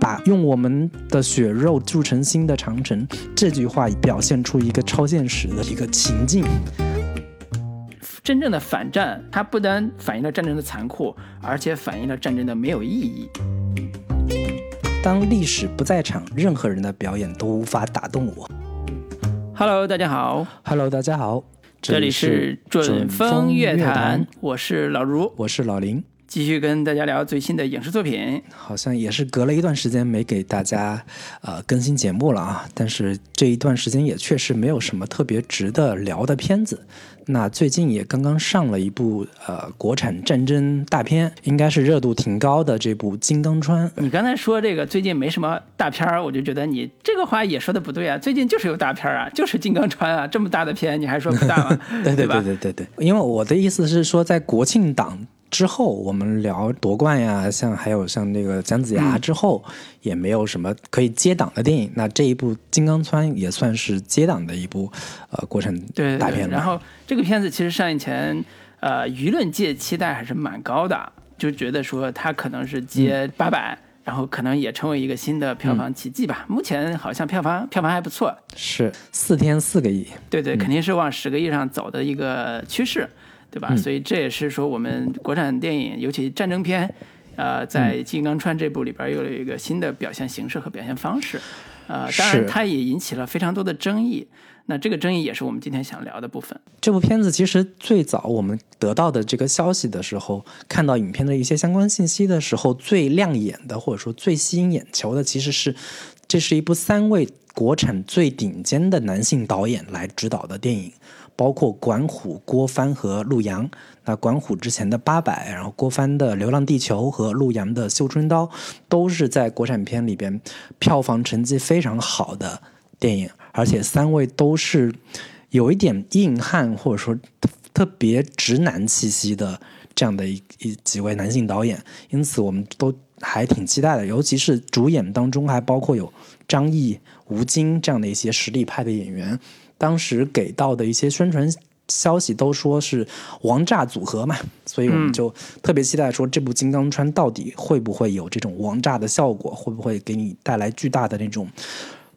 把用我们的血肉铸成新的长城这句话表现出一个超现实的一个情境。真正的反战，它不单反映了战争的残酷，而且反映了战争的没有意义。当历史不在场，任何人的表演都无法打动我。Hello，大家好，Hello，大家好，这里是准风乐乐坛，，我是老卢，我是老林。继续跟大家聊最新的影视作品。好像也是隔了一段时间没给大家呃更新节目了啊，但是这一段时间也确实没有什么特别值得聊的片子。那最近也刚刚上了一部呃国产战争大片，应该是热度挺高的这部《金刚川》。你刚才说这个最近没什么大片儿，我就觉得你这个话也说的不对啊。最近就是有大片儿啊，就是《金刚川》啊，这么大的片，你还说不大吗？对对吧对对对对，因为我的意思是说，在国庆档之后，我们聊夺冠呀，像还有像那个姜子牙嗯。之后，也没有什么可以接档的电影。那这一部《金刚川》也算是接档的一部呃国产对大片了。然后这个片子其实上映前，呃，舆论界期待还是蛮高的，就觉得说它可能是接八百、然后可能也成为一个新的票房奇迹吧。目前好像票房票房还不错，是四天四个亿，对对，肯定是往十个亿上走的一个趋势，对吧？所以这也是说我们国产电影，尤其战争片，呃，在《金刚川》这部里边又有一个新的表现形式和表现方式，呃，当然它也引起了非常多的争议。那这个争议也是我们今天想聊的部分。这部片子其实最早我们得到的这个消息的时候，看到影片的一些相关信息的时候，最亮眼的或者说最吸引眼球的，其实是这是一部三位国产最顶尖的男性导演来指导的电影，包括管虎、郭帆和陆阳。那管虎之前的《八佰》，然后郭帆的《流浪地球》和陆阳的《绣春刀》，都是在国产片里边票房成绩非常好的电影，而且三位都是有一点硬汉或者说特别直男气息的这样的一一几位男性导演，因此我们都还挺期待的。尤其是主演当中还包括有张译、吴京这样的一些实力派的演员，当时给到的一些宣传。消息都说是王炸组合嘛，所以我们就特别期待说这部《金刚川》到底会不会有这种王炸的效果，会不会给你带来巨大的那种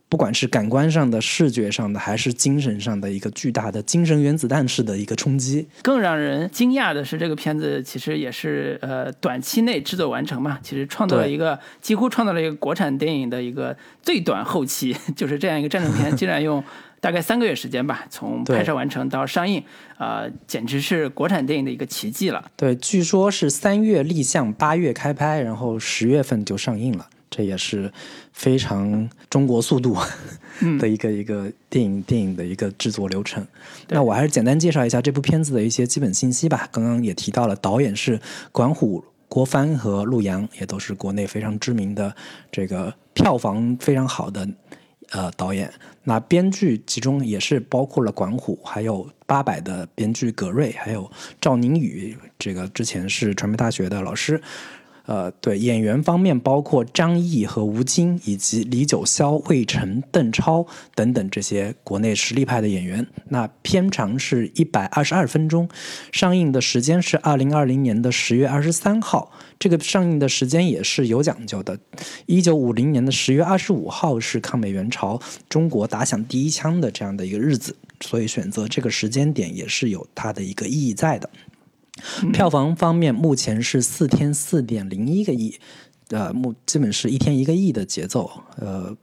不管是感官上的、视觉上的，还是精神上的一个巨大的精神原子弹式的一个冲击。更让人惊讶的是，这个片子其实也是呃短期内制作完成嘛，其实创造了一个几乎创造了一个国产电影的一个最短后期，就是这样一个战争片，竟然用大概三个月时间吧，从拍摄完成到上映，呃，简直是国产电影的一个奇迹了。对，据说是三月立项，八月开拍，然后十月份就上映了，这也是非常中国速度的一个、一个电影电影的一个制作流程。那我还是简单介绍一下这部片子的一些基本信息吧。刚刚也提到了，导演是管虎。郭帆和陆阳也都是国内非常知名的这个票房非常好的呃导演。那编剧其中也是包括了管虎，还有八百的编剧葛瑞，还有赵宁宇，这个之前是传媒大学的老师。呃，对演员方面包括张译和吴京，以及李九霄、魏晨、邓超等等这些国内实力派的演员。那片长是一百二十二分钟，上映的时间是二零二零年的十月二十三号。这个上映的时间也是有讲究的。一九五零年的十月二十五号是抗美援朝中国打响第一枪的这样的一个日子，所以选择这个时间点也是有它的一个意义在的。票房方面，目前是四天四点零一个亿，呃，目基本是一天一个亿的节奏。呃，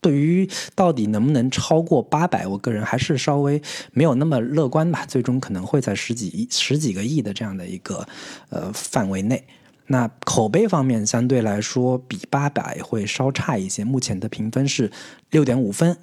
对于到底能不能超过八百，我个人还是稍微没有那么乐观吧。最终可能会在十几亿、十几个亿的这样的一个呃范围内。那口碑方面相对来说比八百会稍差一些，目前的评分是六点五分。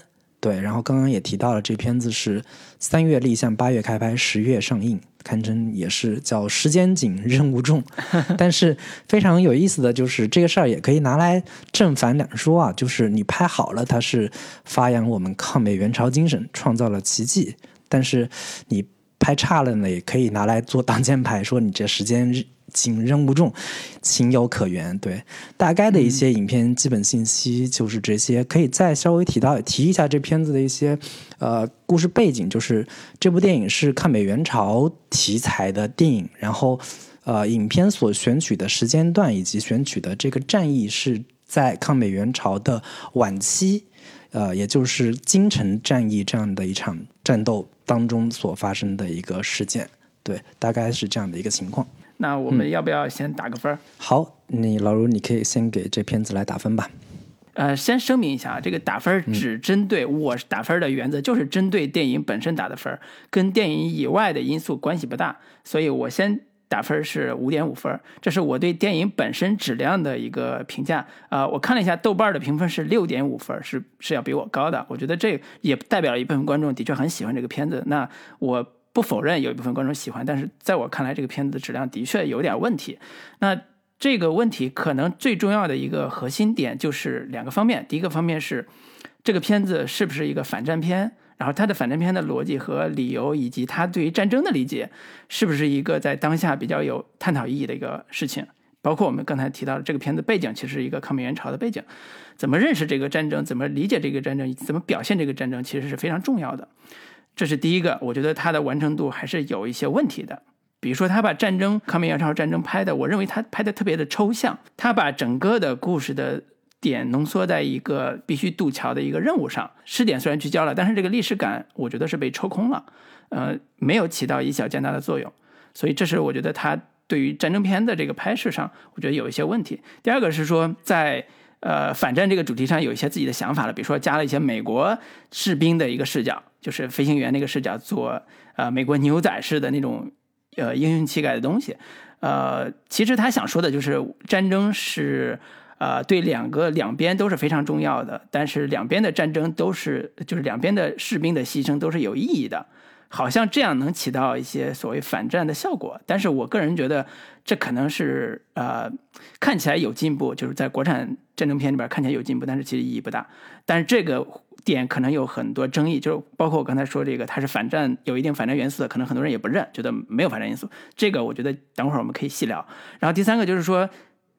对，然后刚刚也提到了，这片子是三月立项，八月开拍，十月上映，堪称也是叫时间紧任务重。但是非常有意思的就是这个事儿也可以拿来正反两说啊，就是你拍好了，它是发扬我们抗美援朝精神，创造了奇迹；但是你拍差了呢，也可以拿来做挡箭牌，说你这时间紧任务重，情有可原。对，大概的一些影片基本信息就是这些，可以再稍微提到提一下这片子的一些呃故事背景，就是这部电影是抗美援朝题材的电影，然后呃，影片所选取的时间段以及选取的这个战役是在抗美援朝的晚期，呃，也就是京城战役这样的一场战斗当中所发生的一个事件。对，大概是这样的一个情况。那我们要不要先打个分？好，你老卢，你可以先给这片子来打分吧。呃，先声明一下，这个打分只针对我打分的原则，就是针对电影本身打的分，跟电影以外的因素关系不大。所以我先打分是五点五分，这是我对电影本身质量的一个评价。呃，我看了一下豆瓣的评分是六点五分，是是要比我高的。我觉得这也代表了一部分观众的确很喜欢这个片子。那我不否认有一部分观众喜欢，但是在我看来，这个片子的质量的确有点问题。那。这个问题可能最重要的一个核心点就是两个方面。第一个方面是这个片子是不是一个反战片，然后它的反战片的逻辑和理由，以及它对于战争的理解，是不是一个在当下比较有探讨意义的一个事情。包括我们刚才提到的这个片子背景，其实是一个抗美援朝的背景，怎么认识这个战争，怎么理解这个战争，怎么表现这个战争，其实是非常重要的。这是第一个，我觉得它的完成度还是有一些问题的。比如说，他把战争抗美援朝战争拍的，我认为他拍的特别的抽象。他把整个的故事的点浓缩在一个必须渡桥的一个任务上，试点虽然聚焦了，但是这个历史感我觉得是被抽空了，呃，没有起到以小见大的作用。所以这是我觉得他对于战争片的这个拍摄上，我觉得有一些问题。第二个是说，在呃反战这个主题上有一些自己的想法了，比如说加了一些美国士兵的一个视角，就是飞行员那个视角，做呃美国牛仔式的那种。呃，英雄气概的东西，呃，其实他想说的就是战争是，呃，对两个两边都是非常重要的，但是两边的战争都是，就是两边的士兵的牺牲都是有意义的，好像这样能起到一些所谓反战的效果，但是我个人觉得这可能是呃看起来有进步，就是在国产战争片里边看起来有进步，但是其实意义不大，但是这个。点可能有很多争议，就是包括我刚才说这个，它是反战，有一定反战元素的，可能很多人也不认，觉得没有反战因素。这个我觉得等会儿我们可以细聊。然后第三个就是说，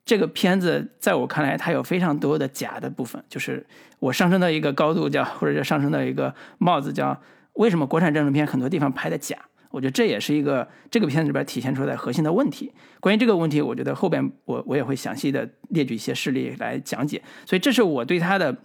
这个片子在我看来，它有非常多的假的部分，就是我上升到一个高度叫，或者叫上升到一个帽子叫，为什么国产战争片很多地方拍的假？我觉得这也是一个这个片子里边体现出来核心的问题。关于这个问题，我觉得后边我我也会详细的列举一些事例来讲解。所以这是我对它的。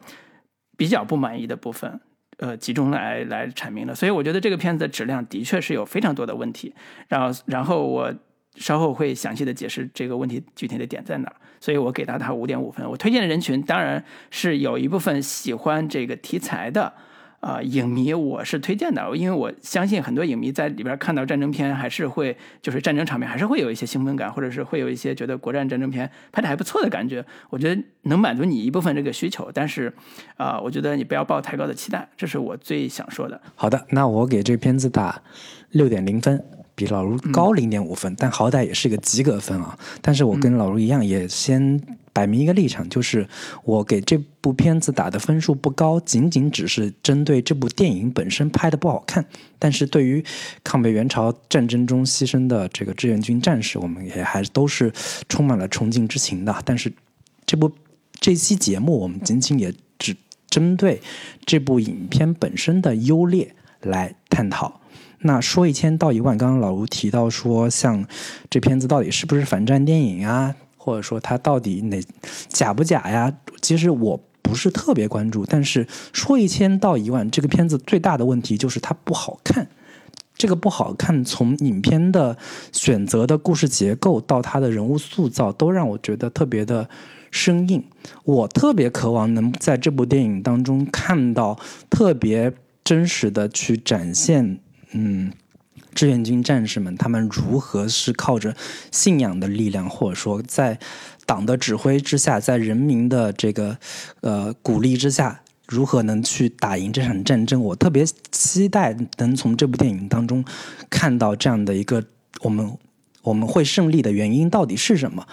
比较不满意的部分，呃，集中来来阐明的。所以我觉得这个片子的质量的确是有非常多的问题。然后，然后我稍后会详细的解释这个问题具体的点在哪。所以我给到他五点五分。我推荐的人群当然是有一部分喜欢这个题材的。啊，影迷我是推荐的，因为我相信很多影迷在里边看到战争片，还是会就是战争场面，还是会有一些兴奋感，或者是会有一些觉得国战战争片拍的还不错的感觉。我觉得能满足你一部分这个需求，但是啊，我觉得你不要抱太高的期待，这是我最想说的。好的，那我给这片子打六点零分，比老卢高零点五分，但好歹也是一个及格分啊。但是我跟老卢一样，也先。摆明一个立场，就是我给这部片子打的分数不高，仅仅只是针对这部电影本身拍的不好看。但是对于抗美援朝战争中牺牲的这个志愿军战士，我们也还都是充满了崇敬之情的。但是这部这期节目，我们仅仅也只针对这部影片本身的优劣来探讨。那说一千道一万，刚刚老吴提到说，像这片子到底是不是反战电影啊？或者说它到底哪假不假呀？其实我不是特别关注，但是说一千道一万，这个片子最大的问题就是它不好看。这个不好看，从影片的选择的故事结构到它的人物塑造，都让我觉得特别的生硬。我特别渴望能在这部电影当中看到特别真实的去展现，嗯。志愿军战士们，他们如何是靠着信仰的力量，或者说在党的指挥之下，在人民的这个呃鼓励之下，如何能去打赢这场战争？我特别期待能从这部电影当中看到这样的一个我们我们会胜利的原因到底是什么。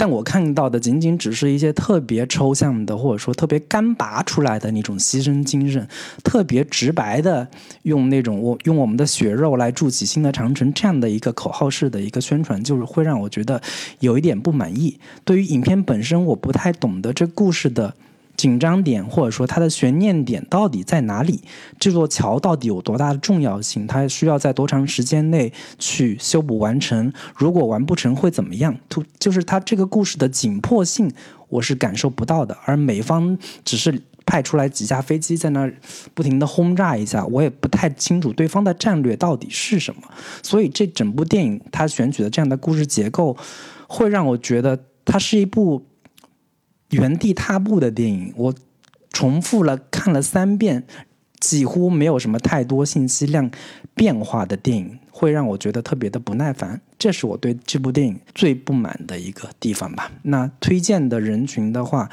但我看到的仅仅只是一些特别抽象的，或者说特别干拔出来的那种牺牲精神，特别直白的用那种我用我们的血肉来筑起新的长城这样的一个口号式的一个宣传，就是会让我觉得有一点不满意。对于影片本身，我不太懂得这故事的紧张点或者说它的悬念点到底在哪里？这座桥到底有多大的重要性？它需要在多长时间内去修补完成？如果完不成会怎么样？突就是它这个故事的紧迫性，我是感受不到的。而美方只是派出来几架飞机在那儿不停的轰炸一下，我也不太清楚对方的战略到底是什么。所以这整部电影它选取的这样的故事结构，会让我觉得它是一部。原地踏步的电影，我重复了看了三遍，几乎没有什么太多信息量变化的电影，会让我觉得特别的不耐烦。这是我对这部电影最不满的一个地方吧。那推荐的人群的话，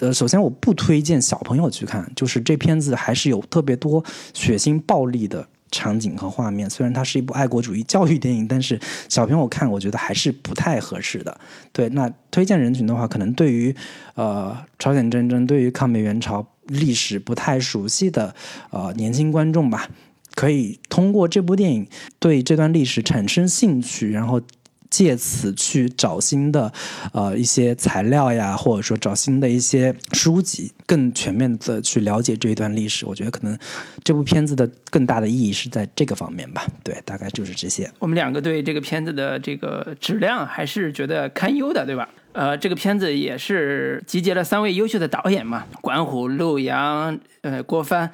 呃，首先我不推荐小朋友去看，就是这片子还是有特别多血腥暴力的。场景和画面，虽然它是一部爱国主义教育电影，但是小朋友看，我觉得还是不太合适的。对，那推荐人群的话，可能对于呃朝鲜战争、对于抗美援朝历史不太熟悉的呃年轻观众吧，可以通过这部电影对这段历史产生兴趣，然后。借此去找新的，呃，一些材料呀，或者说找新的一些书籍，更全面的去了解这一段历史。我觉得可能这部片子的更大的意义是在这个方面吧。对，大概就是这些。我们两个对这个片子的这个质量还是觉得堪忧的，对吧？呃，这个片子也是集结了三位优秀的导演嘛，管虎、陆阳、呃，郭帆。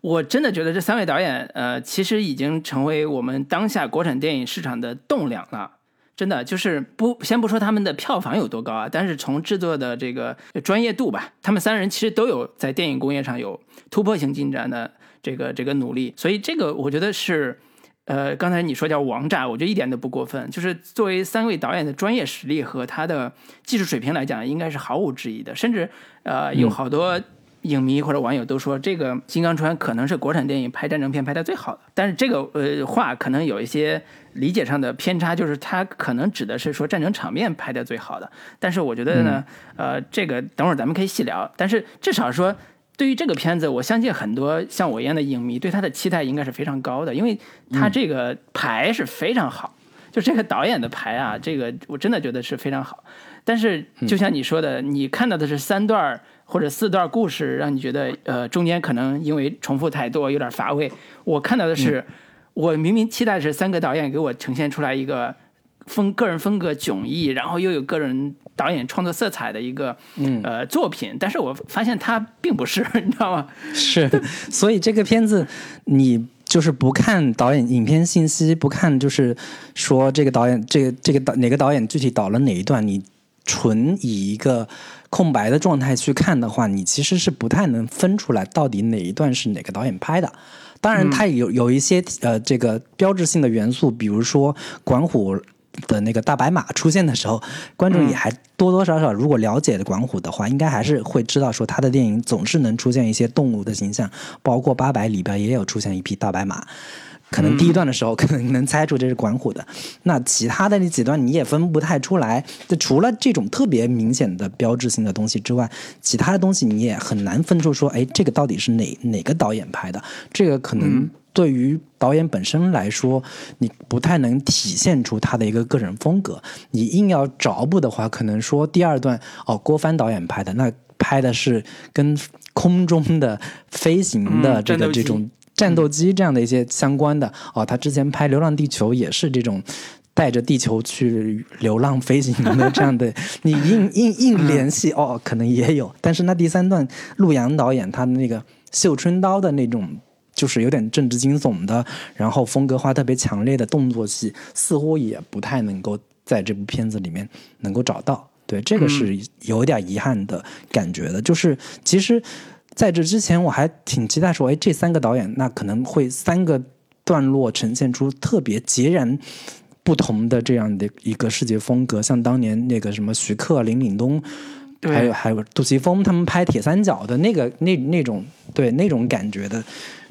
我真的觉得这三位导演，呃，其实已经成为我们当下国产电影市场的栋梁了。真的就是不先不说他们的票房有多高啊，但是从制作的这个专业度吧，他们三人其实都有在电影工业上有突破性进展的这个这个努力，所以这个我觉得是，呃，刚才你说叫王炸，我觉得一点都不过分。就是作为三位导演的专业实力和他的技术水平来讲，应该是毫无质疑的，甚至呃有好多。影迷或者网友都说，这个《金刚川》可能是国产电影拍战争片拍的最好的。但是这个呃话可能有一些理解上的偏差，就是它可能指的是说战争场面拍的最好的。但是我觉得呢，呃，这个等会儿咱们可以细聊。但是至少说，对于这个片子，我相信很多像我一样的影迷对他的期待应该是非常高的，因为他这个牌是非常好，就这个导演的牌啊，这个我真的觉得是非常好。但是就像你说的，你看到的是三段或者四段故事，让你觉得呃中间可能因为重复太多有点乏味。我看到的是，我明明期待是三个导演给我呈现出来一个风个人风格迥异，然后又有个人导演创作色彩的一个嗯呃作品，但是我发现它并不是，你知道吗？是，所以这个片子你就是不看导演影片信息，不看就是说这个导演这个这个导哪个导演具体导了哪一段，你纯以一个。空白的状态去看的话，你其实是不太能分出来到底哪一段是哪个导演拍的。当然，它有有一些呃这个标志性的元素，比如说管虎的那个大白马出现的时候，观众也还多多少少如果了解管虎的话，应该还是会知道说他的电影总是能出现一些动物的形象，包括八佰里边也有出现一匹大白马。可能第一段的时候，可能能猜出这是管虎的，那其他的那几段你也分不太出来。就除了这种特别明显的标志性的东西之外，其他的东西你也很难分出说，哎，这个到底是哪哪个导演拍的？这个可能对于导演本身来说，你不太能体现出他的一个个人风格。你硬要找补的话，可能说第二段哦，郭帆导演拍的，那拍的是跟空中的飞行的这个这种。战斗机这样的一些相关的哦，他之前拍《流浪地球》也是这种带着地球去流浪飞行的这样的，你硬 硬硬联系哦，可能也有。但是那第三段，陆阳导演他的那个《绣春刀》的那种，就是有点政治惊悚的，然后风格化特别强烈的动作戏，似乎也不太能够在这部片子里面能够找到。对，这个是有点遗憾的感觉的，就是其实。在这之前，我还挺期待说，哎，这三个导演那可能会三个段落呈现出特别截然不同的这样的一个视觉风格，像当年那个什么徐克、林岭东，还有还有杜琪峰他们拍《铁三角》的那个那那种对那种感觉的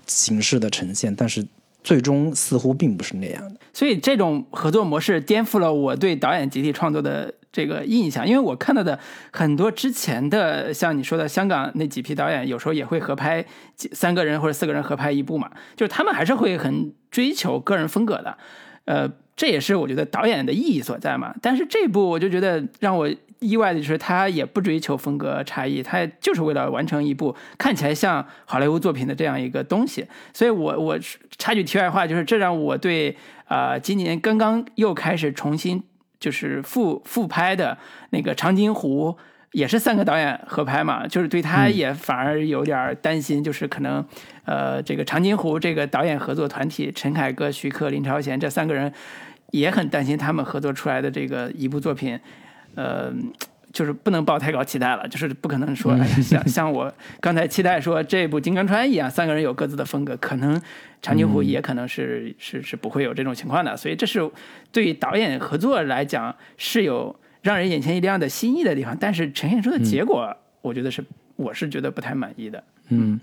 形式的呈现，但是最终似乎并不是那样的。所以这种合作模式颠覆了我对导演集体创作的。这个印象，因为我看到的很多之前的，像你说的香港那几批导演，有时候也会合拍几三个人或者四个人合拍一部嘛，就是他们还是会很追求个人风格的，呃，这也是我觉得导演的意义所在嘛。但是这部我就觉得让我意外的就是他也不追求风格差异，他就是为了完成一部看起来像好莱坞作品的这样一个东西。所以我我插句题外话，就是这让我对啊今年刚刚又开始重新就是复复拍的那个长津湖。也是三个导演合拍嘛，就是对他也反而有点担心，就是可能，呃，这个长津湖这个导演合作团体，陈凯歌、徐克、林超贤这三个人也很担心他们合作出来的这个一部作品，呃，就是不能抱太高期待了，就是不可能说像像我刚才期待说这部《金刚川》一样，三个人有各自的风格，可能长津湖也可能是是是不会有这种情况的，所以这是对导演合作来讲是有。让人眼前一亮的新意的地方，但是呈现出的结果，我觉得是我是觉得不太满意的。嗯，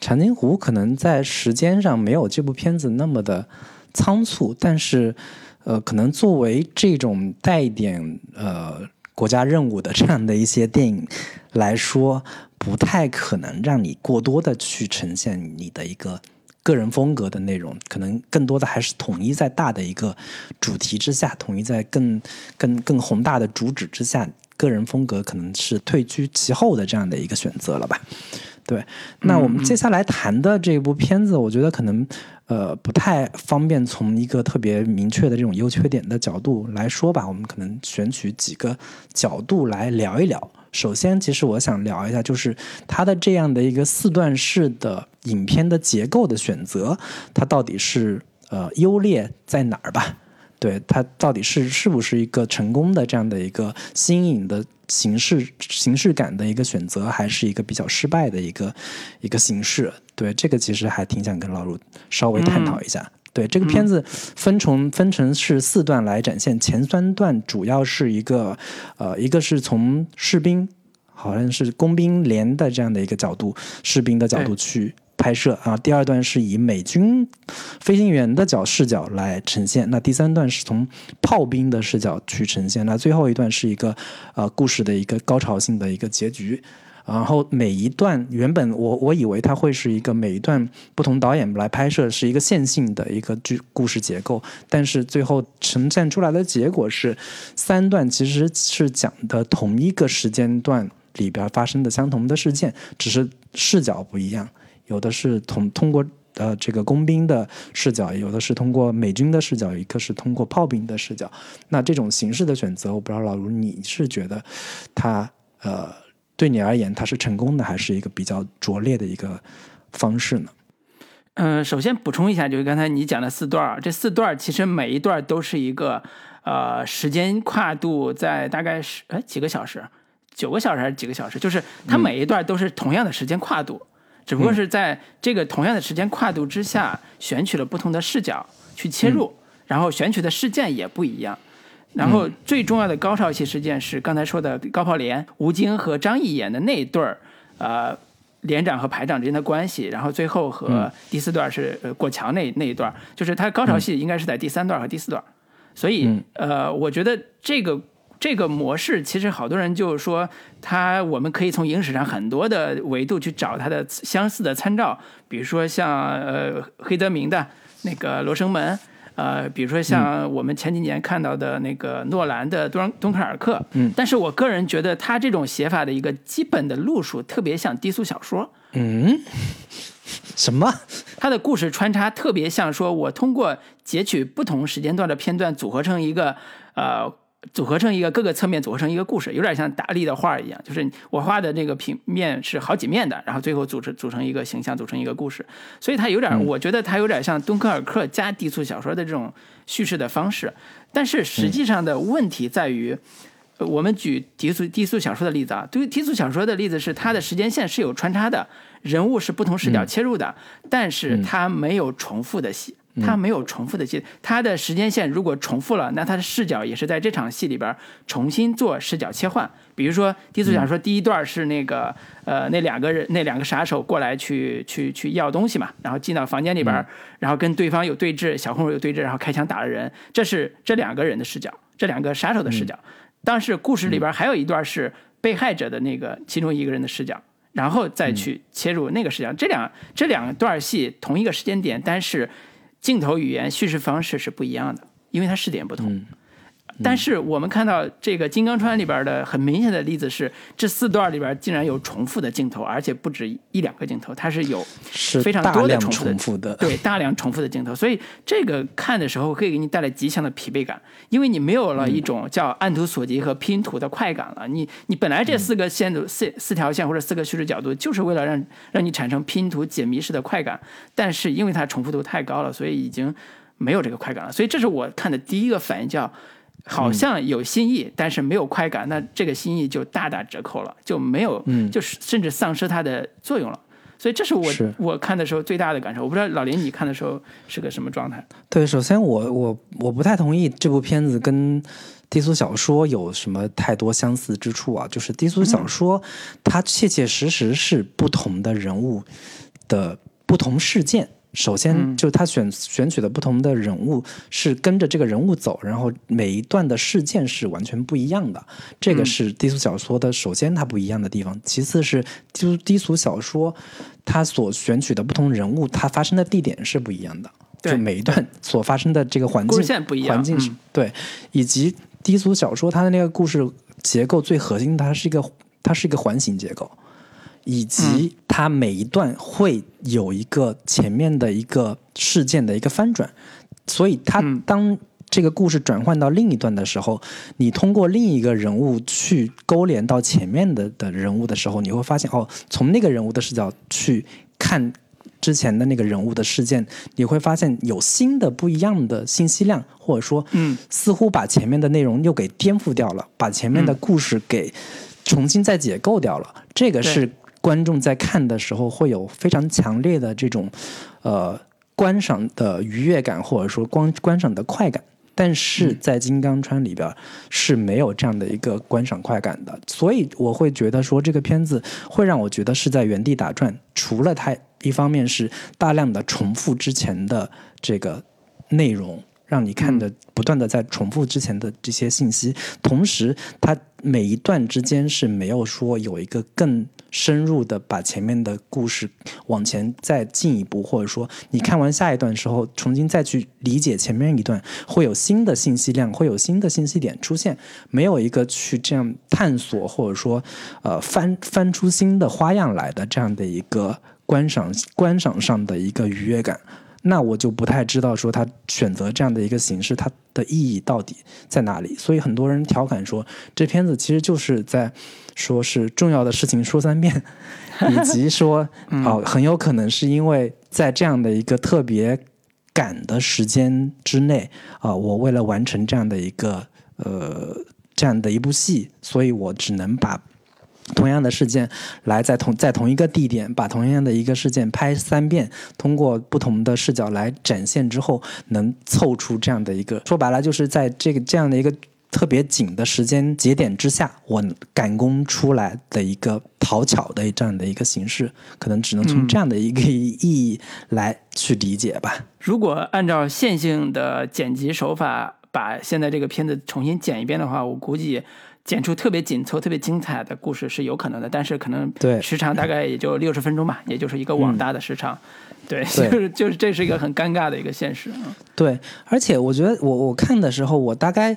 长津湖可能在时间上没有这部片子那么的仓促，但是呃，可能作为这种带一点呃国家任务的这样的一些电影来说，不太可能让你过多的去呈现你的一个。个人风格的内容，可能更多的还是统一在大的一个主题之下，统一在更更更宏大的主旨之下，个人风格可能是退居其后的这样的一个选择了吧？对。那我们接下来谈的这部片子，我觉得可能呃不太方便从一个特别明确的这种优缺点的角度来说吧。我们可能选取几个角度来聊一聊。首先，其实我想聊一下，就是它的这样的一个四段式的影片的结构的选择，它到底是呃优劣在哪儿吧？对，它到底是是不是一个成功的这样的一个新颖的形式形式感的一个选择，还是一个比较失败的一个一个形式？对，这个其实还挺想跟老卢稍微探讨一下。对这个片子分成分成是四段来展现，前三段主要是一个，呃，一个是从士兵，好像是工兵连的这样的一个角度，士兵的角度去拍摄啊。第二段是以美军飞行员的角视角来呈现，那第三段是从炮兵的视角去呈现，那最后一段是一个呃故事的一个高潮性的一个结局。然后每一段原本我我以为它会是一个每一段不同导演来拍摄是一个线性的一个剧故事结构，但是最后呈现出来的结果是三段其实是讲的同一个时间段里边发生的相同的事件，只是视角不一样，有的是通通过呃这个工兵的视角，有的是通过美军的视角，一个是通过炮兵的视角。那这种形式的选择，我不知道老卢你是觉得它呃。对你而言，它是成功的，还是一个比较拙劣的一个方式呢？嗯，首先补充一下，就是刚才你讲的四段这四段其实每一段都是一个呃时间跨度在大概是哎几个小时，九个小时还是几个小时？就是它每一段都是同样的时间跨度，只不过是在这个同样的时间跨度之下，选取了不同的视角去切入，然后选取的事件也不一样。然后最重要的高潮戏事件是刚才说的高炮连吴京和张译演的那一对儿，呃，连长和排长之间的关系。然后最后和第四段是过桥那那一段，就是他高潮戏应该是在第三段和第四段。所以呃，我觉得这个这个模式其实好多人就是说，他我们可以从影史上很多的维度去找它的相似的参照，比如说像呃黑泽明的那个《罗生门》。呃，比如说像我们前几年看到的那个诺兰的《敦敦刻尔克》，嗯，但是我个人觉得他这种写法的一个基本的路数特别像低俗小说，嗯，什么？他的故事穿插特别像说，我通过截取不同时间段的片段组合成一个呃。组合成一个各个侧面组合成一个故事，有点像达利的画一样，就是我画的那个平面是好几面的，然后最后组成组成一个形象，组成一个故事。所以它有点，我觉得它有点像敦刻尔克加低俗小说的这种叙事的方式。但是实际上的问题在于，我们举低俗低俗小说的例子啊，对于低俗小说的例子是它的时间线是有穿插的，人物是不同视角切入的，但是它没有重复的戏。它没有重复的戏，它的时间线如果重复了，那它的视角也是在这场戏里边重新做视角切换。比如说低俗小说第一段是那个呃那两个人那两个杀手过来去去去要东西嘛，然后进到房间里边，然后跟对方有对峙，小混混有对峙，然后开枪打了人，这是这两个人的视角，这两个杀手的视角。但是故事里边还有一段是被害者的那个其中一个人的视角，然后再去切入那个视角。这两这两段戏同一个时间点，但是。镜头语言叙事方式是不一样的，因为它视点不同。但是我们看到这个《金刚川》里边的很明显的例子是，这四段里边竟然有重复的镜头，而且不止一两个镜头，它是有是非常多的重复的重复的，对大量重复的镜头，所以这个看的时候可以给你带来极强的疲惫感，因为你没有了一种叫按图索骥和拼图的快感了。你你本来这四个线路四四条线或者四个叙事角度，就是为了让让你产生拼图解谜式的快感，但是因为它重复度太高了，所以已经没有这个快感了。所以这是我看的第一个反应，叫好像有新意，但是没有快感，那这个新意就大打折扣了，就没有，就是甚至丧失它的作用了。所以这是我是我看的时候最大的感受。我不知道老林你看的时候是个什么状态？对，首先我我我不太同意这部片子跟低俗小说有什么太多相似之处啊。就是低俗小说，它切切实实是不同的人物的不同事件。首先，就是他选选取的不同的人物是跟着这个人物走，然后每一段的事件是完全不一样的。这个是低俗小说的首先它不一样的地方，其次是低俗低俗小说它所选取的不同人物，它发生的地点是不一样的。对就每一段所发生的这个环故境不一样环境是、嗯对，以及低俗小说它的那个故事结构最核心，它是一个它是一个环形结构，以及它每一段会有一个前面的一个事件的一个翻转，所以它嗯。当这个故事转换到另一段的时候，你通过另一个人物去勾连到前面的的人物的时候，你会发现哦，从那个人物的视角去看之前的那个人物的事件，你会发现有新的不一样的信息量，或者说，嗯，似乎把前面的内容又给颠覆掉了，把前面的故事给重新再解构掉了。这个是观众在看的时候会有非常强烈的这种呃观赏的愉悦感，或者说观观赏的快感。但是在金刚川里边是没有这样的一个观赏快感的，所以我会觉得说这个片子会让我觉得是在原地打转。除了它一方面是大量的重复之前的这个内容，让你看的不断的在重复之前的这些信息，同时它每一段之间是没有说有一个更深入的把前面的故事往前再进一步，或者说你看完下一段时候，重新再去理解前面一段，会有新的信息量，会有新的信息点出现，没有一个去这样探索或者说呃翻翻出新的花样来的这样的一个观赏观赏上的一个愉悦感。那我就不太知道说他选择这样的一个形式，它的意义到底在哪里？所以很多人调侃说，这片子其实就是在说是重要的事情说三遍，以及说哦，很有可能是因为在这样的一个特别赶的时间之内啊、我为了完成这样的一个呃这样的一部戏，所以我只能把同样的事件来在同在同一个地点把同样的一个事件拍三遍，通过不同的视角来展现之后，能凑出这样的一个说白了就是在这个这样的一个特别紧的时间节点之下，我赶工出来的一个讨巧的这样的一个形式，可能只能从这样的一个意义来去理解吧。如果按照线性的剪辑手法把现在这个片子重新剪一遍的话，我估计剪出特别紧凑、特别精彩的故事是有可能的，但是可能对时长大概也就六十分钟吧，也就是一个网大的时长。对，对就是就是这是一个很尴尬的一个现实。嗯对，而且我觉得我我看的时候，我大概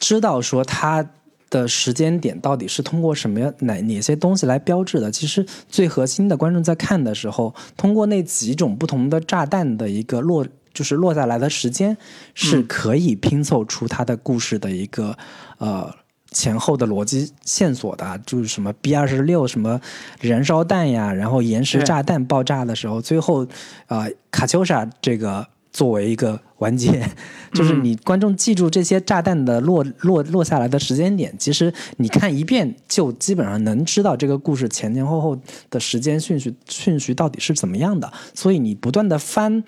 知道说它的时间点到底是通过什么样哪哪些东西来标志的。其实最核心的观众在看的时候，通过那几种不同的炸弹的一个落。就是落下来的时间是可以拼凑出它的故事的一个、呃前后的逻辑线索的啊，就是什么 B 二十六什么燃烧弹呀，然后岩石炸弹爆炸的时候，最后啊、呃卡秋莎这个作为一个完结，就是你观众记住这些炸弹的落落落下来的时间点，其实你看一遍就基本上能知道这个故事前前后后的时间顺序顺序到底是怎么样的。所以你不断的翻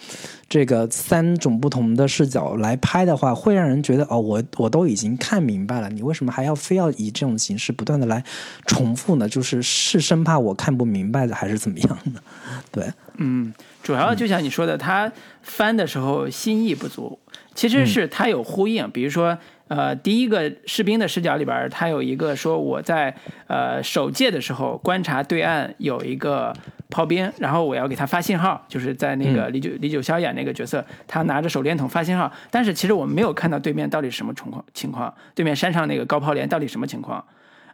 这个三种不同的视角来拍的话，会让人觉得哦，我我都已经看明白了，你为什么还要非要以这种形式不断的来重复呢？就是是生怕我看不明白的，还是怎么样的？对，嗯，主要就像你说的，他翻的时候心意不足，其实是它有呼应，比如说。呃，第一个士兵的视角里边儿，他有一个说我在呃守戒的时候观察对岸有一个炮兵，然后我要给他发信号，就是在那个李九李九霄演那个角色，他拿着手电筒发信号，但是其实我们没有看到对面到底什么情况情况，对面山上那个高炮连到底什么情况，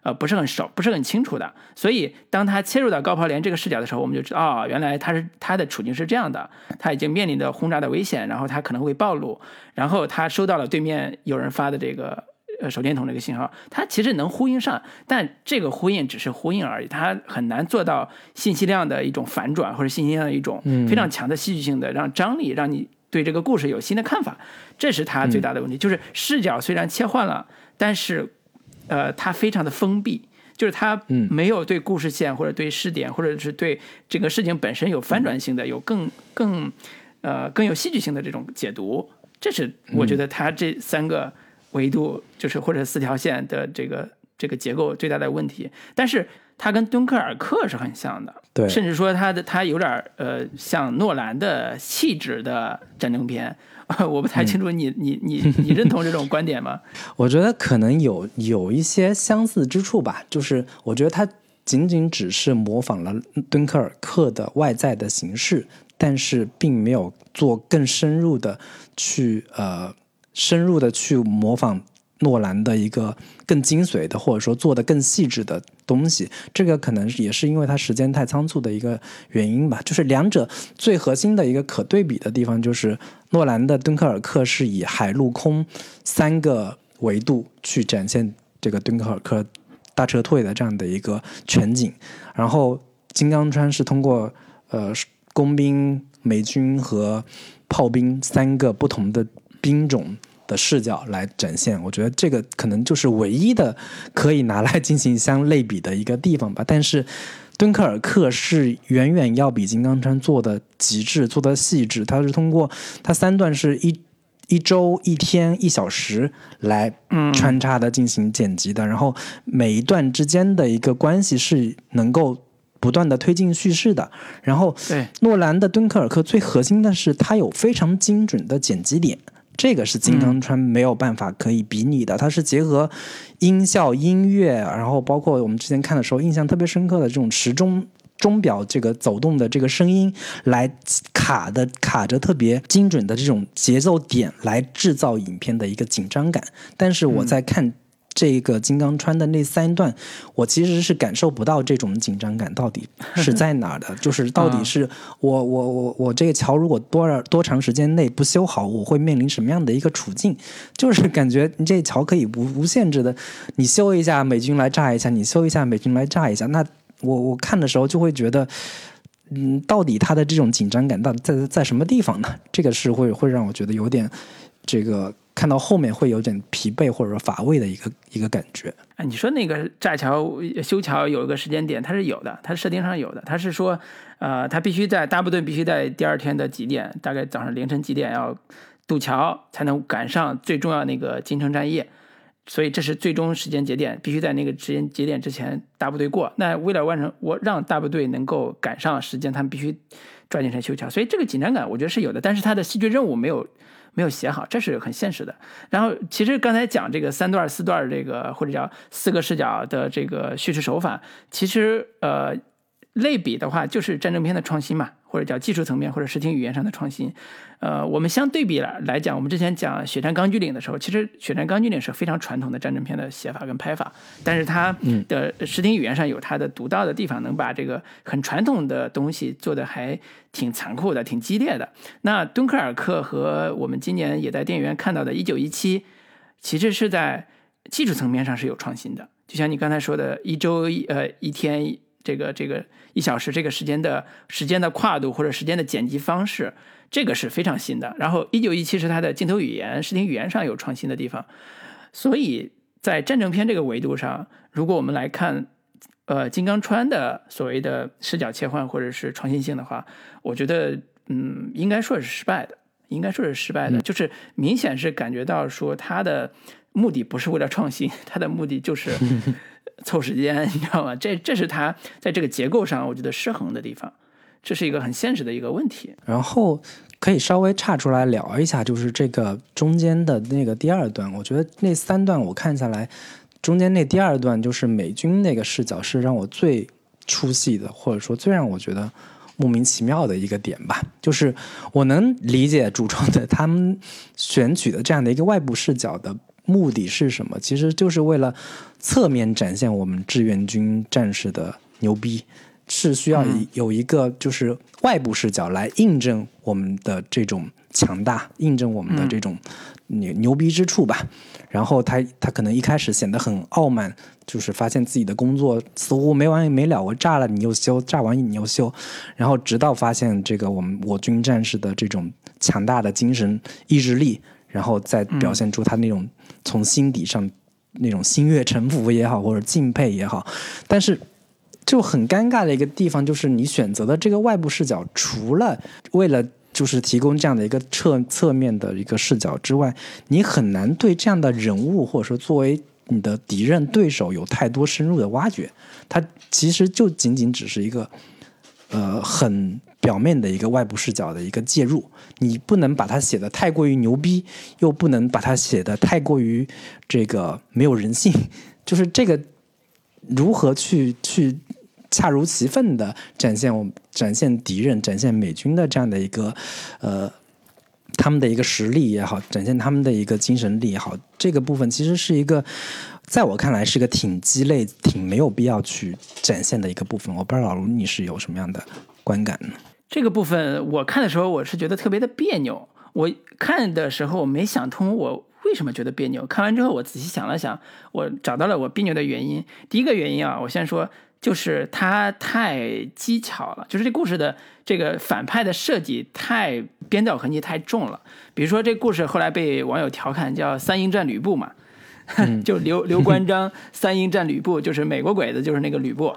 呃，不是很熟，不是很清楚的。所以当他切入到高抛连这个视角的时候，我们就知道，哦，原来他是他的处境是这样的，他已经面临着轰炸的危险，然后他可能会暴露，然后他收到了对面有人发的这个。呃，手电筒这个信号，它其实能呼应上，但这个呼应只是呼应而已，它很难做到信息量的一种反转，或者信息量的一种非常强的戏剧性的让张力，让你对这个故事有新的看法。这是它最大的问题，就是视角虽然切换了，但是呃，它非常的封闭，就是它没有对故事线或者对视点或者是对这个事情本身有翻转性的，有更更呃更有戏剧性的这种解读。这是我觉得它这三个。维度就是或者四条线的这个这个结构最大的问题，但是它跟敦刻尔克是很像的，对，甚至说它的它有点呃像诺兰的气质的战争片，我不太清楚你你你你认同这种观点吗？我觉得可能有有一些相似之处吧，就是我觉得它仅仅只是模仿了敦刻尔克的外在的形式，但是并没有做更深入的去呃。深入的去模仿诺兰的一个更精髓的，或者说做的更细致的东西，这个可能也是因为它时间太仓促的一个原因吧。就是两者最核心的一个可对比的地方，就是诺兰的《敦刻尔克》是以海陆空三个维度去展现这个敦刻尔克大撤退的这样的一个全景，然后《金刚川》是通过呃工兵、美军和炮兵三个不同的兵种。的视角来展现，我觉得这个可能就是唯一的可以拿来进行相类比的一个地方吧。但是，敦刻尔克是远远要比金刚川做的极致、做的细致。它是通过它三段是一一周、一天、一小时来穿插的进行剪辑的，然后每一段之间的一个关系是能够不断的推进叙事的。然后，诺兰的敦刻尔克最核心的是它有非常精准的剪辑点。这个是金刚川没有办法可以比拟的，它是结合音效、音乐，然后包括我们之前看的时候印象特别深刻的这种时钟钟表这个走动的这个声音，来卡的卡着特别精准的这种节奏点，来制造影片的一个紧张感。但是我在看。这个金刚川的那三段，我其实是感受不到这种紧张感到底是在哪儿的。就是到底是 我我我我这个桥如果多少多长时间内不修好，我会面临什么样的一个处境？就是感觉你这桥可以无无限制的，你修一下美军来炸一下，你修一下美军来炸一下。那我我看的时候就会觉得，嗯，到底他的这种紧张感到底在在什么地方呢？这个是会会让我觉得有点这个。看到后面会有点疲惫或者说乏味的一个一个感觉。哎，你说那个炸桥修桥有一个时间点，它是有的，它设定上有的。它是说，呃，它必须在大部队必须在第二天的几点，大概早上凌晨几点要渡桥，才能赶上最重要那个金城战役。所以这是最终时间节点，必须在那个时间节点之前大部队过。那为了完成我让大部队能够赶上时间，他们必须抓紧时间修桥。所以这个紧张感我觉得是有的，但是它的戏剧任务没有。没有写好，这是很现实的。然后，其实刚才讲这个三段、四段这个或者叫四个视角的这个叙事手法，其实呃。类比的话，就是战争片的创新嘛，或者叫技术层面或者视听语言上的创新。呃，我们相对比来来讲，我们之前讲《血战钢锯岭》的时候，其实《血战钢锯岭》是非常传统的战争片的写法跟拍法，但是它的视听语言上有它的独到的地方，能把这个很传统的东西做的还挺残酷的、挺激烈的。那《敦刻尔克》和我们今年也在电影院看到的《一九一七》，其实是在技术层面上是有创新的，就像你刚才说的，一周一呃一天。这个这个一小时这个时间的时间的跨度或者时间的剪辑方式，这个是非常新的。然后一九一七是它的镜头语言、视听语言上有创新的地方。所以在战争片这个维度上，如果我们来看，呃，金刚川的所谓的视角切换或者是创新性的话，我觉得，嗯，应该说是失败的，应该说是失败的。就是明显是感觉到说，他的目的不是为了创新，他的目的就是。凑时间，你知道吗？这这是他在这个结构上，我觉得失衡的地方，这是一个很现实的一个问题。然后可以稍微岔出来聊一下，就是这个中间的那个第二段，我觉得那三段我看下来，中间那第二段就是美军那个视角是让我最出戏的，或者说最让我觉得莫名其妙的一个点吧，就是我能理解主创的他们选取的这样的一个外部视角的目的是什么，其实就是为了侧面展现我们志愿军战士的牛逼，是需要有一个就是外部视角来印证我们的这种强大，印证我们的这种牛牛逼之处吧。然后他他可能一开始显得很傲慢，就是发现自己的工作似乎没完没了，我炸了你又修，炸完你又修，然后直到发现这个我们我军战士的这种强大的精神意志力，然后再表现出他那种从心底上那种心悦诚服也好，或者敬佩也好，但是就很尴尬的一个地方就是你选择的这个外部视角，除了为了。就是提供这样的一个侧侧面的一个视角之外，你很难对这样的人物或者说作为你的敌人对手有太多深入的挖掘。它其实就仅仅只是一个呃很表面的一个外部视角的一个介入。你不能把它写的太过于牛逼，又不能把它写的太过于这个没有人性。就是这个如何去去。恰如其分的展现我展现敌人展现美军的这样的一个呃他们的一个实力也好，展现他们的一个精神力也好，这个部分其实是一个在我看来是个挺鸡肋、挺没有必要去展现的一个部分。我不知道老卢你是有什么样的观感呢？这个部分我看的时候，我是觉得特别的别扭。我看的时候没想通，我为什么觉得别扭？看完之后，我仔细想了想，我找到了我别扭的原因。第一个原因啊，我先说。就是他太技巧了，就是这故事的这个反派的设计太编造痕迹太重了。比如说这故事后来被网友调侃叫“三英战吕布”嘛，就刘刘关张三英战吕布，就是美国鬼子就是那个吕布，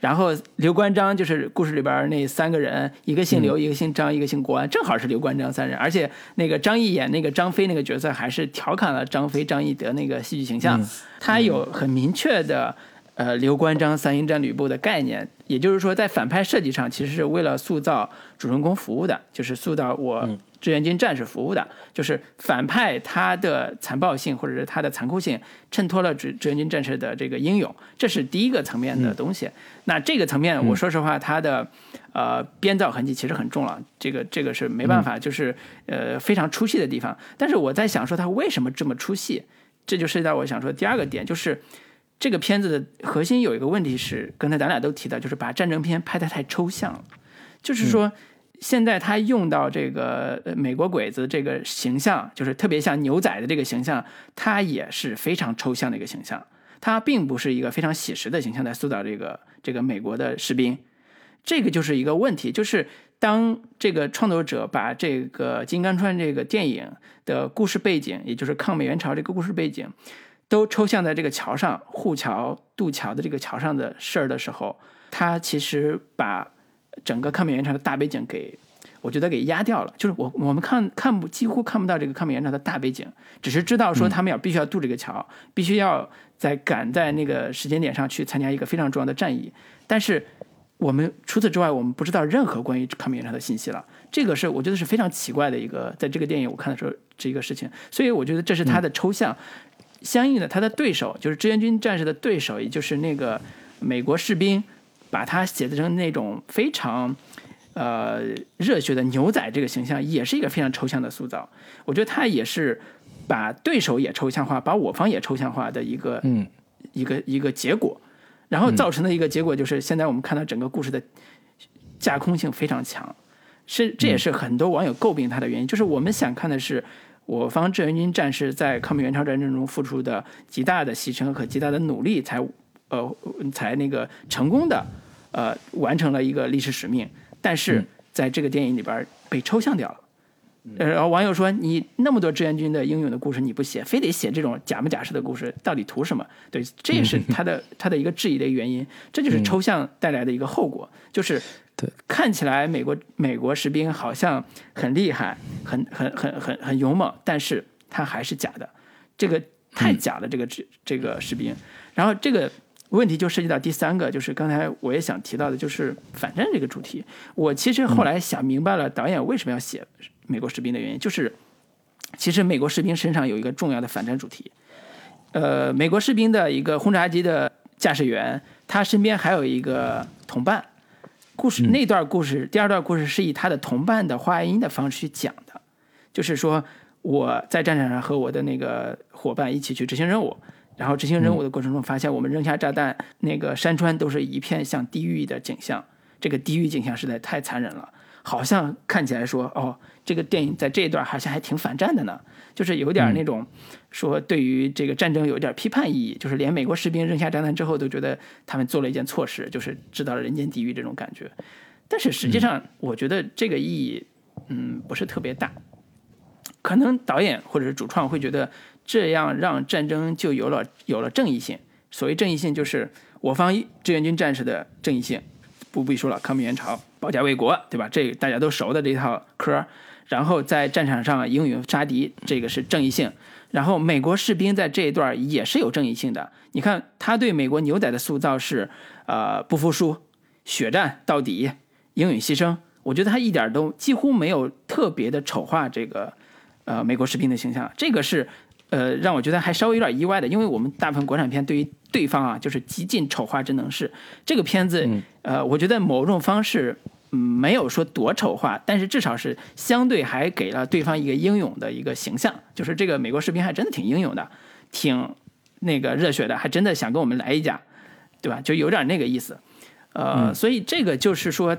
然后刘关张就是故事里边那三个人，一个姓刘，一个姓张，一个姓关，正好是刘关张三人。而且那个张译演那个张飞那个角色，还是调侃了张飞张翼德那个戏剧形象，他有很明确的。呃，刘关张三英战吕布的概念，也就是说，在反派设计上，其实是为了塑造主人公服务的，就是塑造我志愿军战士服务的，就是反派他的残暴性或者是他的残酷性，衬托了志志愿军战士的这个英勇，这是第一个层面的东西。那这个层面，我说实话，他的呃编造痕迹其实很重了，这个这个是没办法，就是呃非常出戏的地方。但是我在想说，他为什么这么出戏？这就涉及到我想说第二个点，就是。这个片子的核心有一个问题是，刚才咱俩都提到，就是把战争片拍得太抽象了。就是说，现在他用到这个美国鬼子这个形象，就是特别像牛仔的这个形象，它也是非常抽象的一个形象，它并不是一个非常写实的形象在塑造这个这个美国的士兵。这个就是一个问题，就是当这个创作者把这个《金刚川》这个电影的故事背景，也就是抗美援朝这个故事背景。都抽象在这个桥上，护桥、渡桥的这个桥上的事儿的时候，他其实把整个抗美援朝的大背景给，我觉得给压掉了。就是我我们看看不几乎看不到这个抗美援朝的大背景，只是知道说他们要必须要渡这个桥，必须要在赶在那个时间点上去参加一个非常重要的战役。但是我们除此之外，我们不知道任何关于抗美援朝的信息了。这个是我觉得是非常奇怪的一个，在这个电影我看的时候这一个事情。所以我觉得这是他的抽象。相应的，他的对手就是志愿军战士的对手，也就是那个美国士兵，把他写成那种非常呃热血的牛仔这个形象，也是一个非常抽象的塑造。我觉得他也是把对手也抽象化，把我方也抽象化的一个嗯一个一个结果，然后造成的一个结果就是现在我们看到整个故事的架空性非常强，是这也是很多网友诟病他的原因，就是我们想看的是。我方志愿军战士在抗美援朝战争中付出的极大的牺牲和极大的努力，才呃才那个成功的呃完成了一个历史使命。但是在这个电影里边被抽象掉了。呃然后网友说：“你那么多志愿军的英勇的故事你不写，非得写这种假模假式的故事，到底图什么？”对，这也是他的他的一个质疑的原因。这就是抽象带来的一个后果，就是。对看起来美国美国士兵好像很厉害，很很很很很勇猛，但是他还是假的，这个太假了，这个这这个士兵。然后这个问题就涉及到第三个，就是刚才我也想提到的，就是反战这个主题。我其实后来想明白了，导演为什么要写美国士兵的原因，就是其实美国士兵身上有一个重要的反战主题。呃，美国士兵的一个轰炸机的驾驶员。他身边还有一个同伴。故事那段故事，第二段故事是以他的同伴的话音的方式去讲的，就是说我在战场上和我的那个伙伴一起去执行任务，然后执行任务的过程中发现我们扔下炸弹，那个山川都是一片像地狱的景象，这个地狱景象实在太残忍了，好像看起来说哦，这个电影在这一段好像还挺反战的呢。就是有点那种，说对于这个战争有一点批判意义，就是连美国士兵扔下炸弹之后都觉得他们做了一件错事，就是制造了人间地狱这种感觉。但是实际上，我觉得这个意义，嗯，不是特别大。可能导演或者是主创会觉得这样让战争就有了有了正义性。所谓正义性，就是我方志愿军战士的正义性，不必说了，抗美援朝、保家卫国，对吧？这大家都熟的这套嗑。然后在战场上英勇杀敌，这个是正义性。然后美国士兵在这一段也是有正义性的。你看他对美国牛仔的塑造是，呃，不服输、血战到底、英勇牺牲。我觉得他一点都几乎没有特别的丑化这个，呃，美国士兵的形象。这个是，呃，让我觉得还稍微有点意外的，因为我们大部分国产片对于对方啊，就是极尽丑化之能事。这个片子，呃，我觉得某种方式。嗯，没有说多丑化，但是至少是相对还给了对方一个英勇的一个形象，就是这个美国士兵还真的挺英勇的，挺那个热血的，还真的想跟我们来一架，对吧？就有点那个意思。呃，所以这个就是说，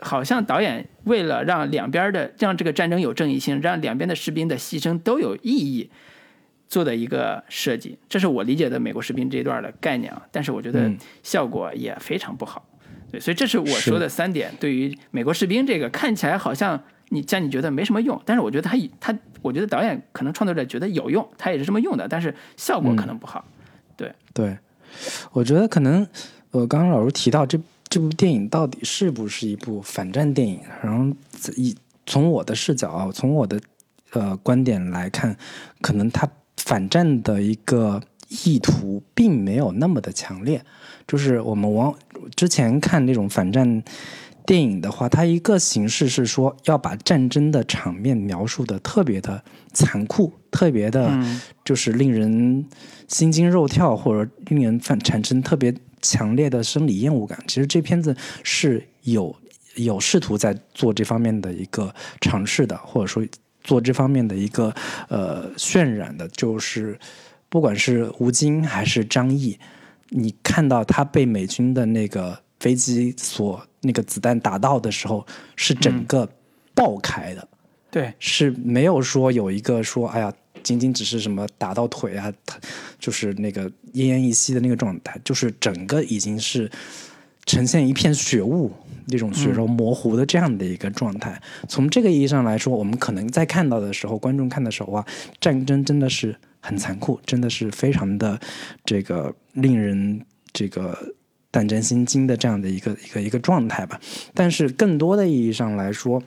好像导演为了让两边的让这个战争有正义性，让两边的士兵的牺牲都有意义，做的一个设计，这是我理解的美国士兵这一段的概念啊。但是我觉得效果也非常不好。对，所以这是我说的三点。对于美国士兵这个，看起来好像你像你觉得没什么用，但是我觉得他他，我觉得导演可能创作者觉得有用，他也是这么用的，但是效果可能不好。对对，我觉得可能，呃，刚刚老师提到这这部电影到底是不是一部反战电影？然后以从我的视角，从我的呃观点来看，可能他反战的一个意图并没有那么的强烈。就是我们往之前看那种反战电影的话，它一个形式是说要把战争的场面描述的特别的残酷，特别的，就是令人心惊肉跳，或者令人反产生特别强烈的生理厌恶感。其实这片子是有有试图在做这方面的一个尝试的，或者说做这方面的一个呃渲染的，就是不管是吴京还是张译。你看到他被美军的那个飞机所那个子弹打到的时候，是整个爆开的，对，是没有说有一个说，哎呀，仅仅只是什么打到腿啊，他就是那个奄奄一息的那个状态，就是整个已经是呈现一片血雾，那种血肉模糊的这样的一个状态。从这个意义上来说，我们可能在看到的时候，观众看的时候啊，战争真的是。很残酷，真的是非常的这个令人这个胆战心惊的这样的一个一个一个状态吧。但是更多的意义上来说，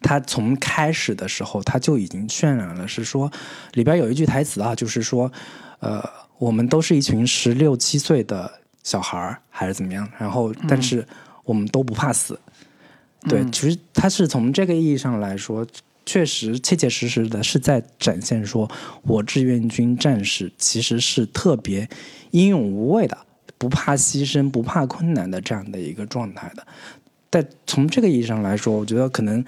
他从开始的时候他就已经渲染了，是说里边有一句台词啊，就是说，呃，我们都是一群十六七岁的小孩儿，还是怎么样？然后，但是我们都不怕死。对，其实他是从这个意义上来说。确实，切切实实的是在展现说，我志愿军战士其实是特别英勇无畏的，不怕牺牲、不怕困难的这样的一个状态的。但从这个意义上来说，我觉得可能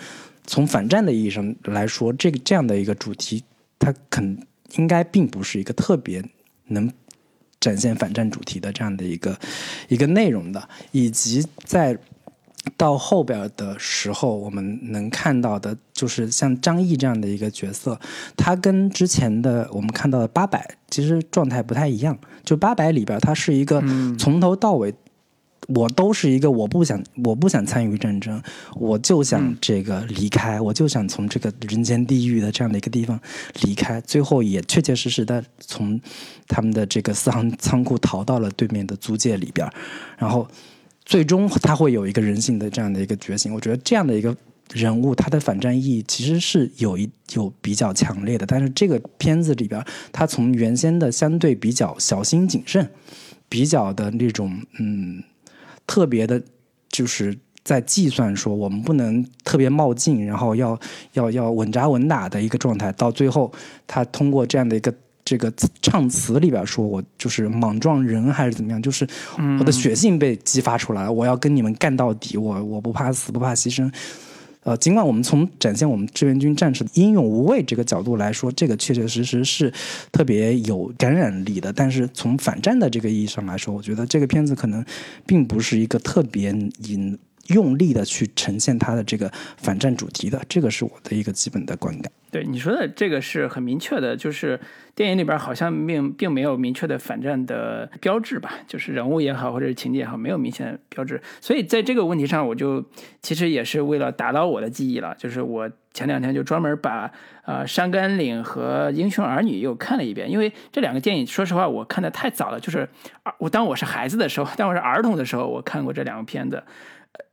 从反战的意义上来说，这个这样的一个主题，它肯应该并不是一个特别能展现反战主题的这样的一个一个内容的，以及在。到后边的时候，我们能看到的就是像张译这样的一个角色，他跟之前的我们看到的八百其实状态不太一样。就八百里边，他是一个从头到尾，我都是一个我不想我不想参与战争，我就想这个离开，我就想从这个人间地狱的这样的一个地方离开。最后也确确实实的从他们的这个四行仓库逃到了对面的租界里边，然后。最终他会有一个人性的这样的一个觉醒，我觉得这样的一个人物，他的反战意义其实是有一有比较强烈的。但是这个片子里边，他从原先的相对比较小心谨慎，比较的那种嗯特别的，就是在计算说我们不能特别冒进，然后要要要稳扎稳打的一个状态，到最后他通过这样的一个这个唱词里边说，我就是莽撞人还是怎么样，就是我的血性被激发出来，我要跟你们干到底，我我不怕死，不怕牺牲。呃，尽管我们从展现我们志愿军战士英勇无畏这个角度来说，这个确确实实是特别有感染力的，但是从反战的这个意义上来说，我觉得这个片子可能并不是一个特别引。用力的去呈现它的这个反战主题的，这个是我的一个基本的观感。对你说的这个是很明确的，就是电影里边好像并并没有明确的反战的标志吧，就是人物也好，或者是情节也好，没有明显的标志。所以在这个问题上，我就其实也是为了打倒我的记忆了，就是我前两天就专门把呃《山甘岭》和《英雄儿女》又看了一遍，因为这两个电影，说实话我看的太早了，就是我当我是孩子的时候，当我是儿童的时候，我看过这两个片子。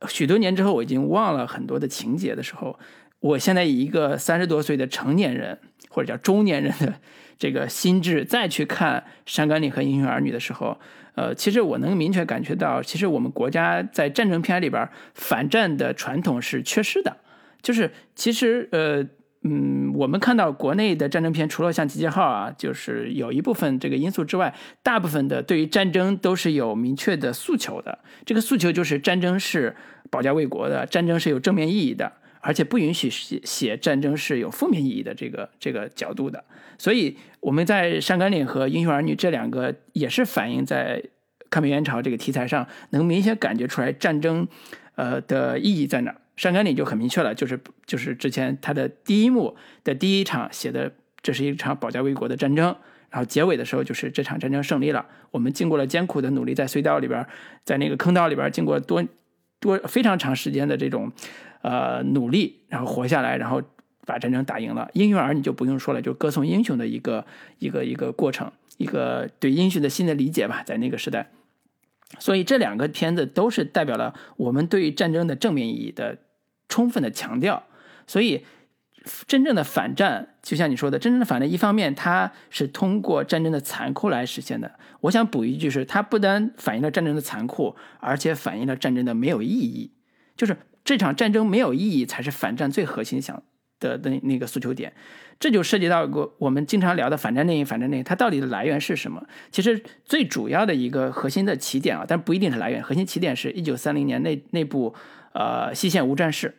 许多年之后，我已经忘了很多的情节的时候，我现在以一个三十多岁的成年人或者叫中年人的这个心智再去看《山甘岭》和《英雄儿女》的时候，呃，其实我能明确感觉到，其实我们国家在战争片里边反战的传统是缺失的，就是其实呃。嗯，我们看到国内的战争片，除了像《集结号》啊，就是有一部分这个因素之外，大部分的对于战争都是有明确的诉求的。这个诉求就是战争是保家卫国的，战争是有正面意义的，而且不允许写写战争是有负面意义的这个这个角度的。所以我们在《山甘岭》和《英雄儿女》这两个也是反映在抗美援朝这个题材上，能明显感觉出来战争，呃的意义在哪。山甘岭就很明确了，就是就是之前他的第一幕的第一场写的，这是一场保家卫国的战争。然后结尾的时候，就是这场战争胜利了。我们经过了艰苦的努力，在隧道里边，在那个坑道里边，经过多多非常长时间的这种呃努力，然后活下来，然后把战争打赢了。英雄儿女就不用说了，就歌颂英雄的一个一个一个过程，一个对英雄的新的理解吧，在那个时代。所以这两个片子都是代表了我们对于战争的正面意义的。充分的强调，所以真正的反战，就像你说的，真正的反战，一方面它是通过战争的残酷来实现的。我想补一句是，它不单反映了战争的残酷，而且反映了战争的没有意义。就是这场战争没有意义，才是反战最核心想的的那个诉求点。这就涉及到过我们经常聊的反战电影，反战电影它到底的来源是什么？其实最主要的一个核心的起点啊，但不一定是来源，核心起点是一九三零年那那部。呃，西线无战事，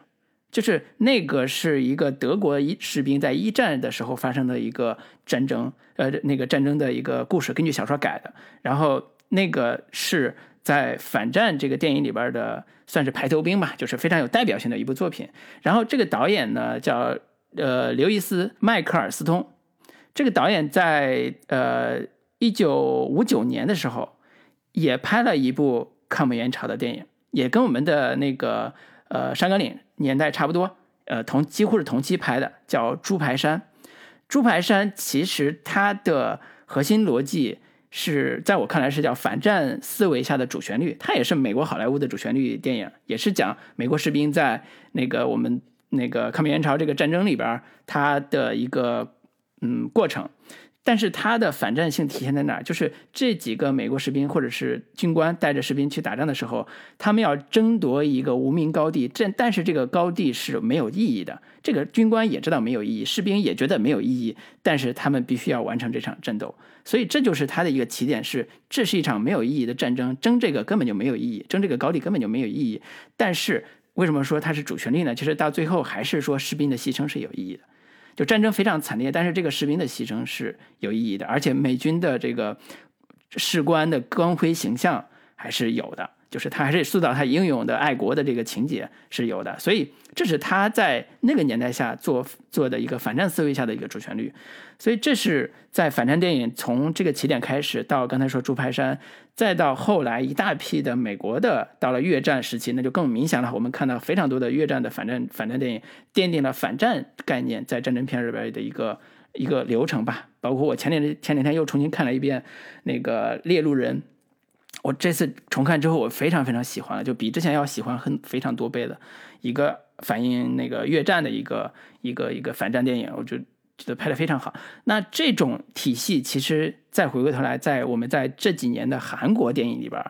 就是那个是一个德国一士兵在一战的时候发生的一个战争，呃，那个战争的一个故事，根据小说改的。然后那个是在反战这个电影里边的，算是排头兵吧，就是非常有代表性的一部作品。然后这个导演呢叫呃刘易斯麦克尔斯通，这个导演在呃一九五九年的时候也拍了一部抗美援朝的电影。也跟我们的那个呃《山甘岭》年代差不多，呃同几乎是同期拍的，叫《猪排山》。《猪排山》其实它的核心逻辑是在我看来是叫反战思维下的主旋律，它也是美国好莱坞的主旋律电影，也是讲美国士兵在那个我们那个抗美援朝这个战争里边他的一个嗯过程。但是它的反战性体现在哪儿？就是这几个美国士兵或者是军官带着士兵去打仗的时候，他们要争夺一个无名高地，这但是这个高地是没有意义的。这个军官也知道没有意义，士兵也觉得没有意义，但是他们必须要完成这场战斗。所以这就是他的一个起点，是这是一场没有意义的战争，争这个根本就没有意义，争这个高地根本就没有意义。但是为什么说它是主旋律呢？其实到最后还是说士兵的牺牲是有意义的。就战争非常惨烈，但是这个士兵的牺牲是有意义的，而且美军的这个士官的光辉形象还是有的。就是他还是塑造他英勇的爱国的这个情节是有的，所以这是他在那个年代下做做的一个反战思维下的一个主旋律，所以这是在反战电影从这个起点开始，到刚才说《猪排山》，再到后来一大批的美国的到了越战时期，那就更明显了。我们看到非常多的越战的反战反战电影，奠定了反战概念在战争片里边的一个一个流程吧。包括我前两前两天又重新看了一遍那个《猎鹿人》。我这次重看之后，我非常非常喜欢了，就比之前要喜欢很非常多倍的一个反映那个越战的一个一个一个反战电影，我就觉得拍的非常好。那这种体系，其实再回过头来，在我们在这几年的韩国电影里边，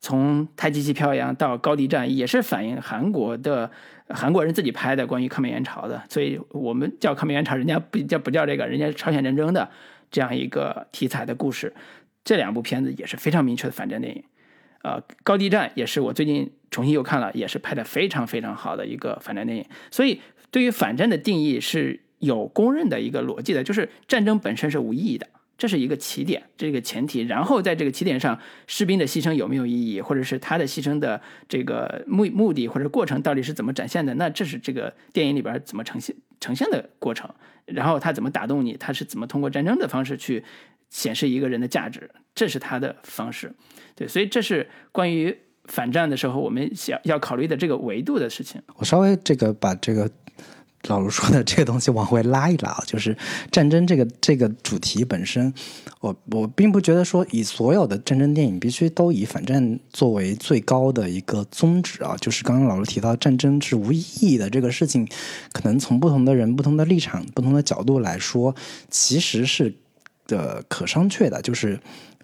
从《太极旗飘扬》到《高地战》，也是反映韩国的韩国人自己拍的关于抗美援朝的，所以我们叫抗美援朝，人家不叫不叫这个，人家朝鲜战争的。这样一个题材的故事，这两部片子也是非常明确的反战电影。呃，高地战也是我最近重新又看了，也是拍的非常非常好的一个反战电影。所以，对于反战的定义是有公认的一个逻辑的，就是战争本身是无意义的，这是一个起点，这个前提。然后在这个起点上，士兵的牺牲有没有意义，或者是他的牺牲的这个目目的或者过程到底是怎么展现的？那这是这个电影里边怎么呈现呈现的过程。然后他怎么打动你？他是怎么通过战争的方式去显示一个人的价值？这是他的方式。对，所以这是关于反战的时候我们想要考虑的这个维度的事情。我稍微这个把这个老卢说的这个东西往回拉一拉，就是战争这个这个主题本身，我我并不觉得说以所有的战争电影必须都以反战作为最高的一个宗旨啊。就是刚刚老卢提到战争是无意义的这个事情，可能从不同的人、不同的立场、不同的角度来说，其实是的可商榷的，就是。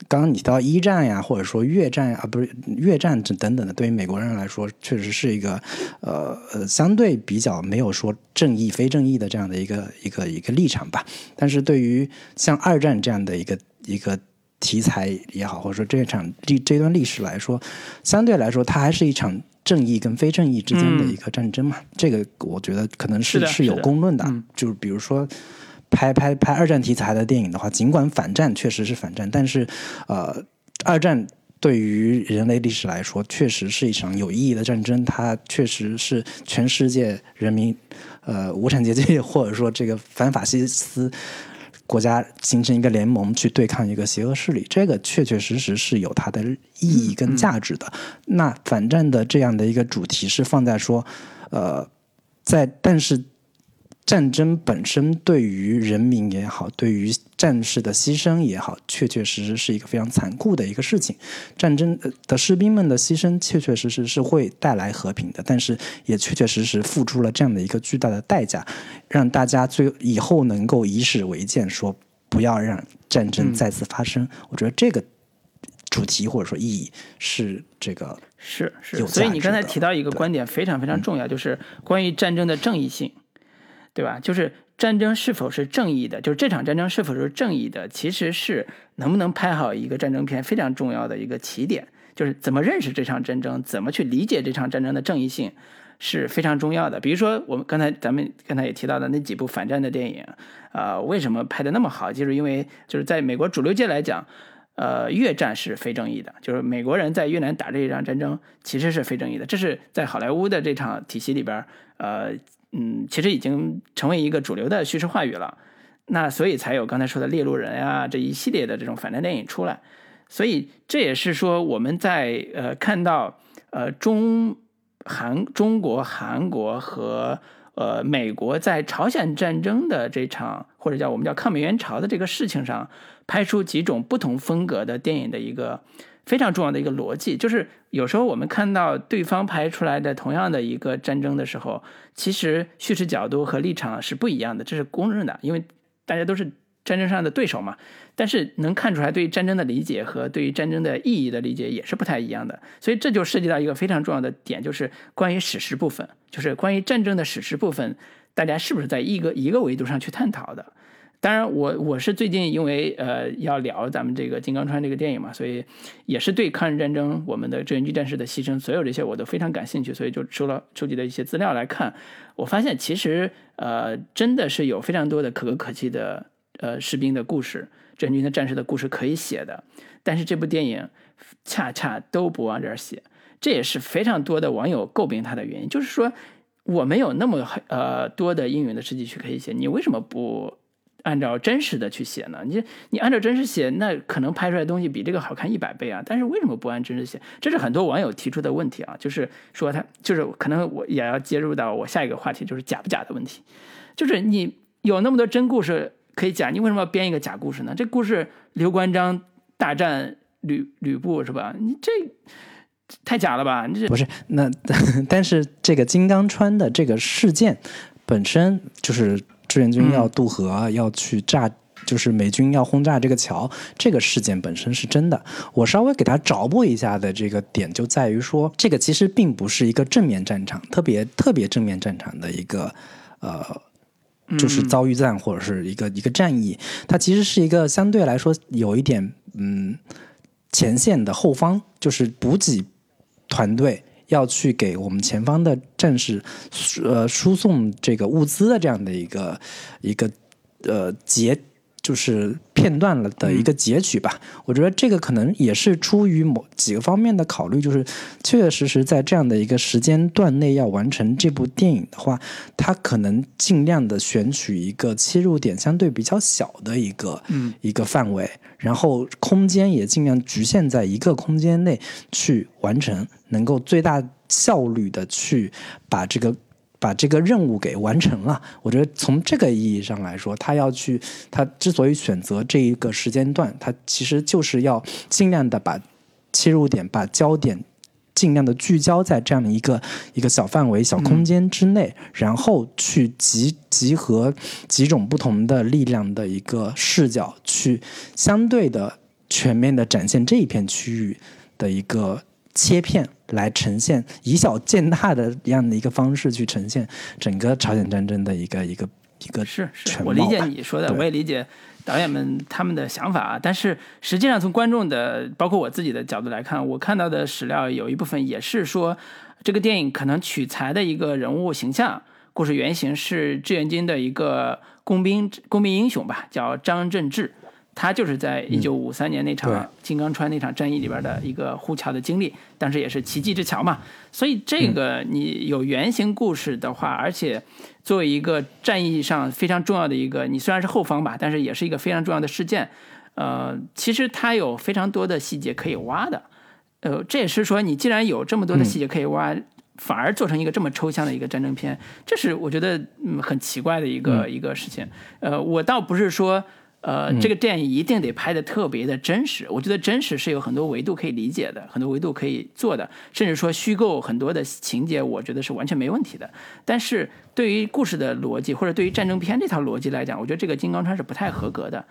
刚刚你提到一战呀，或者说越战啊，不是越战这等等的，对于美国人来说，确实是一个呃呃相对比较没有说正义非正义的这样的一个一个一个立场吧。但是对于像二战这样的一个一个题材也好，或者说这场历这段历史来说，相对来说，它还是一场正义跟非正义之间的一个战争嘛。这个我觉得可能是是有公论的，就是比如说。拍拍拍二战题材的电影的话，尽管反战确实是反战，但是，呃，二战对于人类历史来说，确实是一场有意义的战争。它确实是全世界人民，呃，无产阶级或者说这个反法西斯国家形成一个联盟去对抗一个邪恶势力，这个确确实实是有它的意义跟价值的。那反战的这样的一个主题是放在说，呃，在但是。战争本身对于人民也好，对于战士的牺牲也好，确确实实是一个非常残酷的一个事情。战争的士兵们的牺牲，确确实实是会带来和平的，但是也确确实实付出了这样的一个巨大的代价，让大家最以后能够以史为鉴，说不要让战争再次发生。我觉得这个主题或者说意义是这个是是，所以你刚才提到一个观点非常非常重要，就是关于战争的正义性。对吧？就是战争是否是正义的？就是这场战争是否是正义的？其实是能不能拍好一个战争片非常重要的一个起点。就是怎么认识这场战争，怎么去理解这场战争的正义性，是非常重要的。比如说，我们刚才咱们刚才也提到的那几部反战的电影，啊，为什么拍的那么好？就是因为就是在美国主流界来讲，呃，越战是非正义的，就是美国人在越南打这一场战争其实是非正义的。这是在好莱坞的这场体系里边，呃。嗯，其实已经成为一个主流的叙事话语了，那所以才有刚才说的猎鹿人啊这一系列的这种反战电影出来，所以这也是说我们在呃看到呃中韩中国韩国和呃美国在朝鲜战争的这场或者叫我们叫抗美援朝的这个事情上拍出几种不同风格的电影的一个。非常重要的一个逻辑，就是有时候我们看到对方拍出来的同样的一个战争的时候，其实叙事角度和立场是不一样的，这是公认的，因为大家都是战争上的对手嘛。但是能看出来，对于战争的理解和对于战争的意义的理解也是不太一样的。所以这就涉及到一个非常重要的点，就是关于史实部分，就是关于战争的史实部分，大家是不是在一个一个维度上去探讨的？当然，我我是最近因为呃要聊咱们这个《金刚川》这个电影嘛，所以也是对抗日战争、我们的志愿军战士的牺牲，所有这些我都非常感兴趣，所以就收了收集的一些资料来看，我发现其实呃真的是有非常多的可歌可泣的呃士兵的故事、志愿军的战士的故事可以写的，但是这部电影恰恰都不往这儿写，这也是非常多的网友诟病他的原因，就是说我没有那么呃多的英勇的事迹去可以写，你为什么不？按照真实的去写呢？你你按照真实写，那可能拍出来的东西比这个好看一百倍啊！但是为什么不按真实写？这是很多网友提出的问题啊，就是说他就是可能我也要接入到我下一个话题，就是假不假的问题。就是你有那么多真故事可以讲，你为什么要编一个假故事呢？这故事刘关张大战吕吕布是吧？你这太假了吧？你这不是那，但是这个金刚川的这个事件本身就是。志愿军要渡河，要去炸，就是美军要轰炸这个桥。这个事件本身是真的。我稍微给他找补一下的这个点，就在于说，这个其实并不是一个正面战场，特别特别正面战场的一个呃就是遭遇战或者是一个一个战役，它其实是一个相对来说有一点嗯前线的后方，就是补给团队要去给我们前方的战士呃输送这个物资的这样的一个一个呃节。就是片段了的一个截取吧，我觉得这个可能也是出于某几个方面的考虑，就是确确实实在这样的一个时间段内要完成这部电影的话，它可能尽量的选取一个切入点相对比较小的一个一个范围，然后空间也尽量局限在一个空间内去完成，能够最大效率的去把这个。把这个任务给完成了，我觉得从这个意义上来说，他要去，他之所以选择这一个时间段，他其实就是要尽量的把切入点、把焦点尽量的聚焦在这样的一个一个小范围、小空间之内，然后去集集合几种不同的力量的一个视角，去相对的全面的展现这一片区域的一个切片。来呈现以小见大的这样的一个方式去呈现整个朝鲜战争的一个一个一个是是，我理解你说的，我也理解导演们他们的想法。但是实际上从观众的，包括我自己的角度来看，我看到的史料有一部分也是说，这个电影可能取材的一个人物形象、故事原型是志愿军的一个工兵工兵英雄吧，叫张振志。他就是在一九五三年那场金刚川那场战役里边的一个护桥的经历，当时也是奇迹之桥嘛。所以这个你有原型故事的话，而且作为一个战役上非常重要的一个，你虽然是后方吧，但是也是一个非常重要的事件。呃，其实它有非常多的细节可以挖的。呃，这也是说你既然有这么多的细节可以挖，反而做成一个这么抽象的一个战争片，这是我觉得嗯很奇怪的一个一个事情。呃，我倒不是说。呃，这个电影一定得拍的特别的真实。我觉得真实是有很多维度可以理解的，很多维度可以做的，甚至说虚构很多的情节，我觉得是完全没问题的。但是对于故事的逻辑，或者对于战争片这套逻辑来讲，我觉得这个《金刚川》是不太合格的。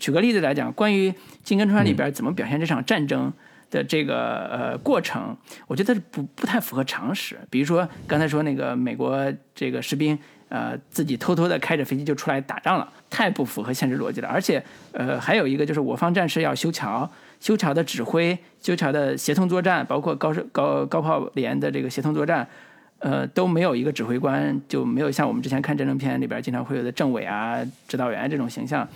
举个例子来讲，关于《金刚川》里边怎么表现这场战争的这个呃过程，我觉得不不太符合常识。比如说刚才说那个美国这个士兵。呃，自己偷偷的开着飞机就出来打仗了，太不符合现实逻辑了。而且，呃，还有一个就是我方战士要修桥，修桥的指挥、修桥的协同作战，包括高高高炮连的这个协同作战，呃，都没有一个指挥官，就没有像我们之前看战争片里边经常会有的政委啊、指导员这种形象。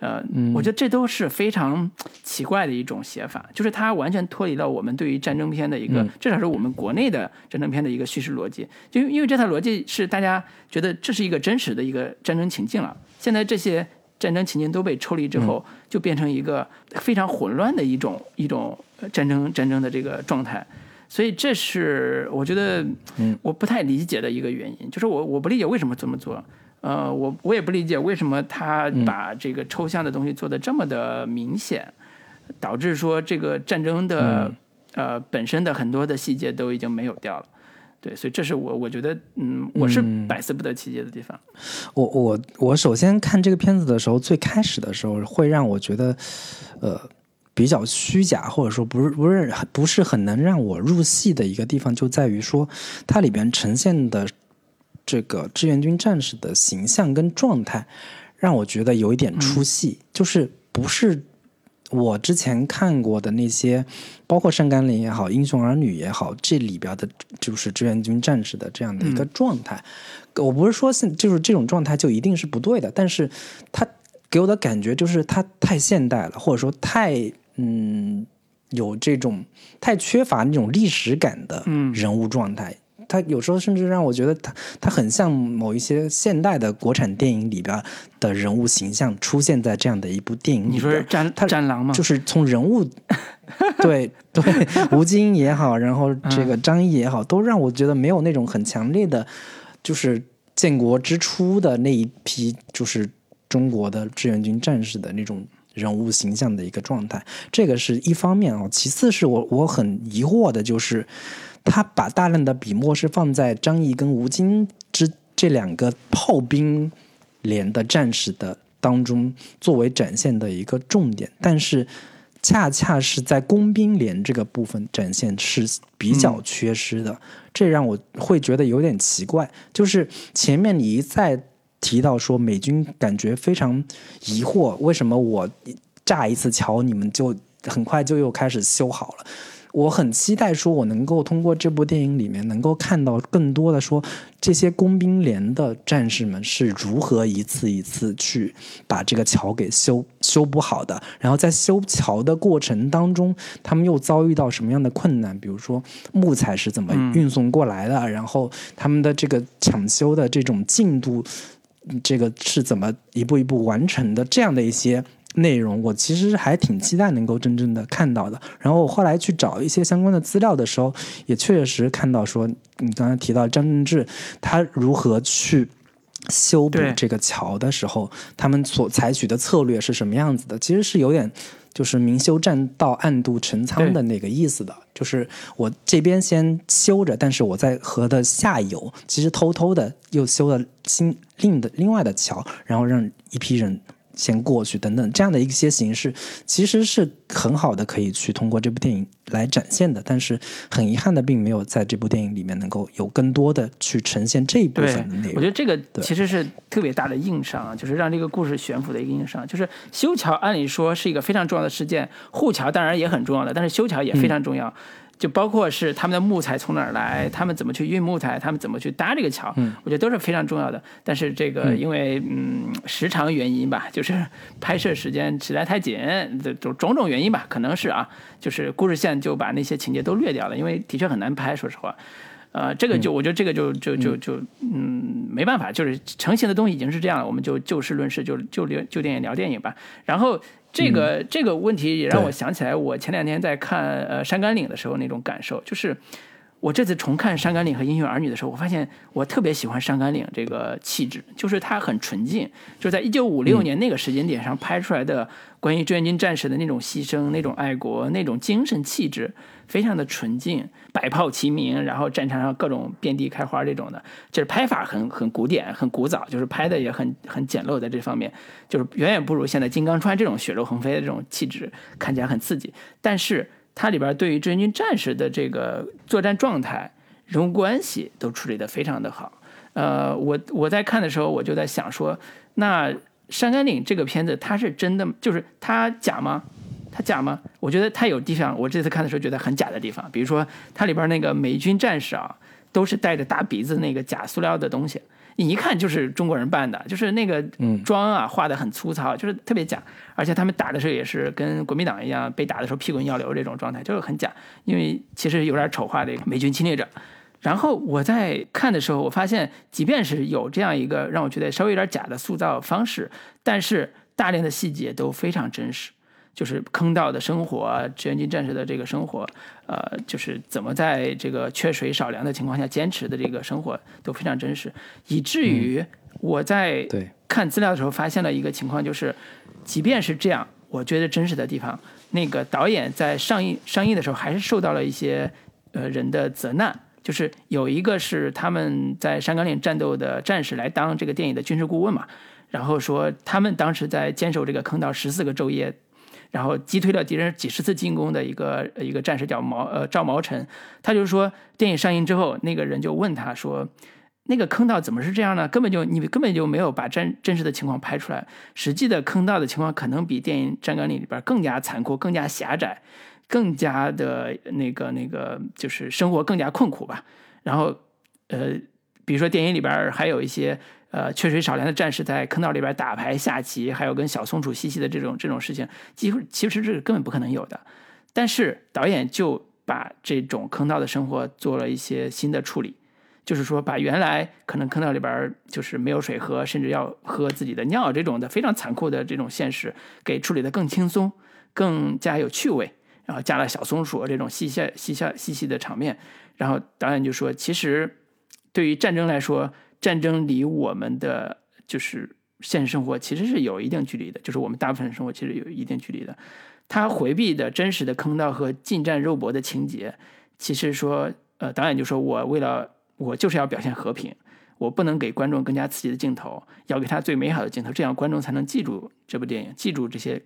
呃，我觉得这都是非常奇怪的一种写法，就是它完全脱离了我们对于战争片的一个，至少是我们国内的战争片的一个叙事逻辑。就因为这套逻辑是大家觉得这是一个真实的一个战争情境了，现在这些战争情境都被抽离之后，就变成一个非常混乱的一种一种战争战争的这个状态。所以这是我觉得我不太理解的一个原因，就是我我不理解为什么这么做。呃，我我也不理解为什么他把这个抽象的东西做的这么的明显，导致说这个战争的呃本身的很多的细节都已经没有掉了。对，所以这是我我觉得，嗯，我是百思不得其解的地方。我我我首先看这个片子的时候，最开始的时候会让我觉得，呃，比较虚假，或者说不是不是不是很能让我入戏的一个地方，就在于说它里边呈现的。这个志愿军战士的形象跟状态，让我觉得有一点出戏，就是不是我之前看过的那些，包括《上甘岭》也好，《英雄儿女》也好，这里边的，就是志愿军战士的这样的一个状态。我不是说现就是这种状态就一定是不对的，但是他给我的感觉就是他太现代了，或者说太嗯有这种太缺乏那种历史感的人物状态。他有时候甚至让我觉得他他很像某一些现代的国产电影里边的人物形象出现在这样的一部电影里。你说战他战狼吗？就是从人物，对对，吴京也好，然后这个张译也好，都让我觉得没有那种很强烈的，就是建国之初的那一批，就是中国的志愿军战士的那种人物形象的一个状态。这个是一方面啊，其次是我我很疑惑的就是。他把大量的笔墨是放在张毅跟吴京之这两个炮兵连的战士的当中，作为展现的一个重点，但是恰恰是在工兵连这个部分展现是比较缺失的，这让我会觉得有点奇怪。就是前面你一再提到说美军感觉非常疑惑，为什么我炸一次桥，你们就很快就又开始修好了？我很期待说，我能够通过这部电影里面能够看到更多的说，这些工兵连的战士们是如何一次一次去把这个桥给修修补好的，然后在修桥的过程当中，他们又遭遇到什么样的困难？比如说木材是怎么运送过来的，然后他们的这个抢修的这种进度，这个是怎么一步一步完成的？这样的一些。内容我其实还挺期待能够真正的看到的。然后我后来去找一些相关的资料的时候，也确实看到说，你刚才提到张正志他如何去修补这个桥的时候，他们所采取的策略是什么样子的？其实是有点就是明修栈道，暗度陈仓的那个意思的。就是我这边先修着，但是我在河的下游其实偷偷的又修了新另的另外的桥，然后让一批人。先过去等等，这样的一些形式其实是很好的，可以去通过这部电影来展现的。但是很遗憾的，并没有在这部电影里面能够有更多的去呈现这一部分的内容。我觉得这个其实是特别大的硬伤啊，就是让这个故事悬浮的一个硬伤。就是修桥，按理说是一个非常重要的事件，护桥当然也很重要的，但是修桥也非常重要。就包括是他们的木材从哪儿来，他们怎么去运木材，他们怎么去搭这个桥，我觉得都是非常重要的。但是这个因为嗯时长原因吧，就是拍摄时间实在太紧，这种种种原因吧，可能是啊，就是故事线就把那些情节都略掉了，因为的确很难拍，说实话。呃，这个就我觉得这个就就就就嗯没办法，就是成型的东西已经是这样了，我们就就事论事，就就聊就电影聊电影吧。然后。这个这个问题也让我想起来，我前两天在看呃《山甘岭》的时候那种感受，就是我这次重看《山甘岭》和《英雄儿女》的时候，我发现我特别喜欢《山甘岭》这个气质，就是它很纯净，就是在一九五六年那个时间点上拍出来的关于志愿军战士的那种牺牲、那种爱国、那种精神气质。非常的纯净，百炮齐鸣，然后战场上各种遍地开花这种的，就是拍法很很古典，很古早，就是拍的也很很简陋，在这方面就是远远不如现在金刚川这种血肉横飞的这种气质，看起来很刺激。但是它里边对于志愿军战士的这个作战状态、人物关系都处理的非常的好。呃，我我在看的时候，我就在想说，那山甘岭这个片子，它是真的，就是它假吗？它假吗？我觉得它有地方，我这次看的时候觉得很假的地方，比如说它里边那个美军战士啊，都是带着大鼻子那个假塑料的东西，你一看就是中国人扮的，就是那个妆啊画的很粗糙，就是特别假，而且他们打的时候也是跟国民党一样，被打的时候屁滚尿流这种状态，就是很假，因为其实有点丑化这个美军侵略者。然后我在看的时候，我发现即便是有这样一个让我觉得稍微有点假的塑造方式，但是大量的细节都非常真实。就是坑道的生活，志愿军战士的这个生活，呃，就是怎么在这个缺水少粮的情况下坚持的这个生活都非常真实，以至于我在看资料的时候发现了一个情况，就是即便是这样，我觉得真实的地方，那个导演在上映上映的时候还是受到了一些呃人的责难，就是有一个是他们在山岗岭战斗的战士来当这个电影的军事顾问嘛，然后说他们当时在坚守这个坑道十四个昼夜。然后击退了敌人几十次进攻的一个一个战士叫毛呃赵毛臣，他就是说电影上映之后，那个人就问他说，那个坑道怎么是这样呢？根本就你根本就没有把真真实的情况拍出来，实际的坑道的情况可能比电影《战岗岭》里边更加残酷、更加狭窄、更加的那个那个就是生活更加困苦吧。然后呃，比如说电影里边还有一些。呃，缺水少粮的战士在坑道里边打牌下棋，还有跟小松鼠嬉戏的这种这种事情，几乎其实这是根本不可能有的。但是导演就把这种坑道的生活做了一些新的处理，就是说把原来可能坑道里边就是没有水喝，甚至要喝自己的尿这种的非常残酷的这种现实，给处理的更轻松，更加有趣味。然后加了小松鼠这种嬉笑嬉笑嬉戏的场面，然后导演就说，其实对于战争来说。战争离我们的就是现实生活其实是有一定距离的，就是我们大部分生活其实有一定距离的。他回避的真实的坑道和近战肉搏的情节，其实说，呃，导演就说我为了我就是要表现和平，我不能给观众更加刺激的镜头，要给他最美好的镜头，这样观众才能记住这部电影，记住这些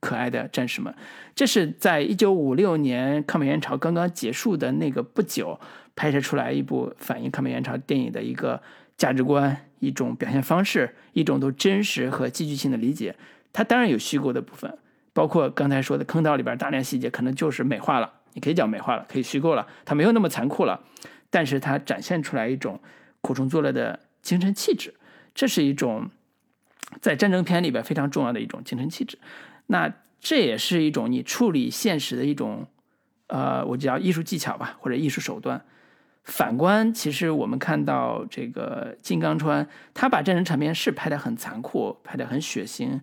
可爱的战士们。这是在一九五六年抗美援朝刚刚结束的那个不久。拍摄出来一部反映抗美援朝电影的一个价值观、一种表现方式、一种都真实和戏剧性的理解。它当然有虚构的部分，包括刚才说的坑道里边大量细节，可能就是美化了，你可以讲美化了，可以虚构了，它没有那么残酷了，但是它展现出来一种苦中作乐的精神气质，这是一种在战争片里边非常重要的一种精神气质。那这也是一种你处理现实的一种，呃，我叫艺术技巧吧，或者艺术手段。反观，其实我们看到这个金刚川，他把战争场面是拍得很残酷，拍得很血腥，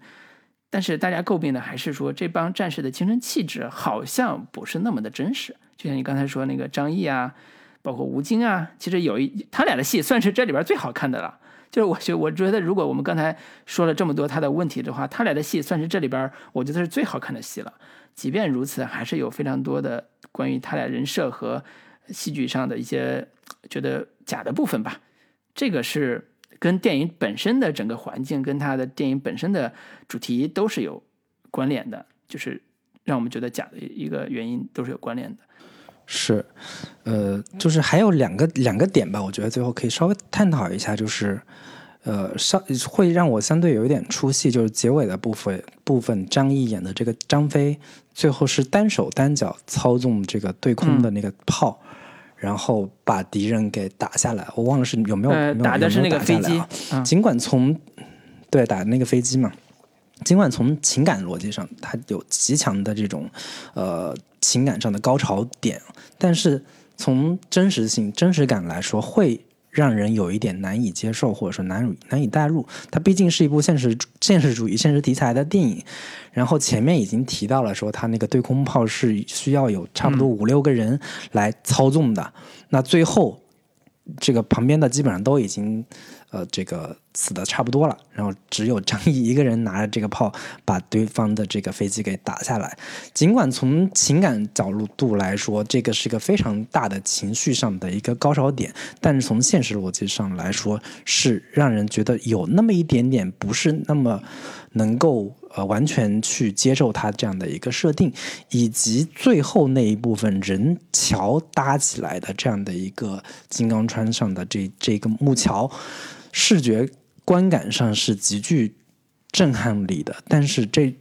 但是大家诟病的还是说这帮战士的精神气质好像不是那么的真实。就像你刚才说那个张译啊，包括吴京啊，其实有一他俩的戏算是这里边最好看的了。就是我觉我觉得，如果我们刚才说了这么多他的问题的话，他俩的戏算是这里边我觉得是最好看的戏了。即便如此，还是有非常多的关于他俩人设和。戏剧上的一些觉得假的部分吧，这个是跟电影本身的整个环境，跟它的电影本身的主题都是有关联的，就是让我们觉得假的一个原因都是有关联的。是，呃，就是还有两个两个点吧，我觉得最后可以稍微探讨一下，就是呃，稍会让我相对有一点出戏，就是结尾的部分部分，张译演的这个张飞，最后是单手单脚操纵这个对空的那个炮。然后把敌人给打下来，我忘了是有没有打的是那个飞机。尽管从对打那个飞机嘛，尽管从情感逻辑上，它有极强的这种呃情感上的高潮点，但是从真实性、真实感来说，会。让人有一点难以接受，或者说难难以代入。它毕竟是一部现实现实主义、现实题材的电影。然后前面已经提到了，说它那个对空炮是需要有差不多五六个人来操纵的。那最后。这个旁边的基本上都已经，呃，这个死的差不多了，然后只有张译一个人拿着这个炮把对方的这个飞机给打下来。尽管从情感角度来说，这个是一个非常大的情绪上的一个高潮点，但是从现实逻辑上来说，是让人觉得有那么一点点不是那么能够。呃，完全去接受它这样的一个设定，以及最后那一部分人桥搭起来的这样的一个金刚川上的这这个木桥，视觉观感上是极具震撼力的。但是这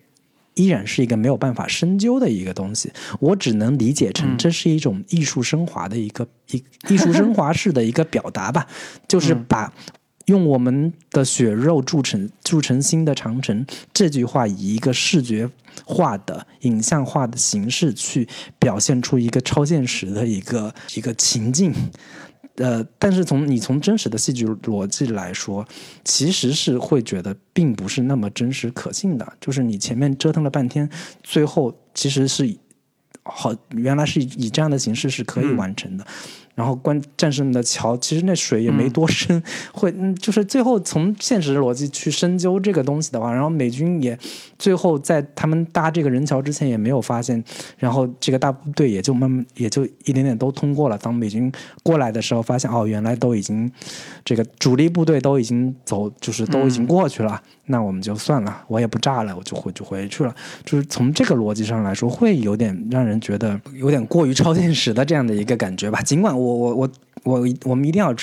依然是一个没有办法深究的一个东西，我只能理解成这是一种艺术升华的一个一艺术升华式的一个表达吧，就是把。用我们的血肉铸成铸成新的长城，这句话以一个视觉化的影像化的形式去表现出一个超现实的一个一个情境，呃，但是从你从真实的戏剧逻辑来说，其实是会觉得并不是那么真实可信的。就是你前面折腾了半天，最后其实是好，原来是以这样的形式是可以完成的。然后关战士们的桥，其实那水也没多深，会嗯，就是最后从现实逻辑去深究这个东西的话，然后美军也最后在他们搭这个人桥之前也没有发现，然后这个大部队也就慢慢也就一点点都通过了。当美军过来的时候，发现哦，原来都已经这个主力部队都已经走，就是都已经过去了。那我们就算了，我也不炸了，我就回就回去了。就是从这个逻辑上来说，会有点让人觉得有点过于超现实的这样的一个感觉吧。尽管我我我我我我们一定要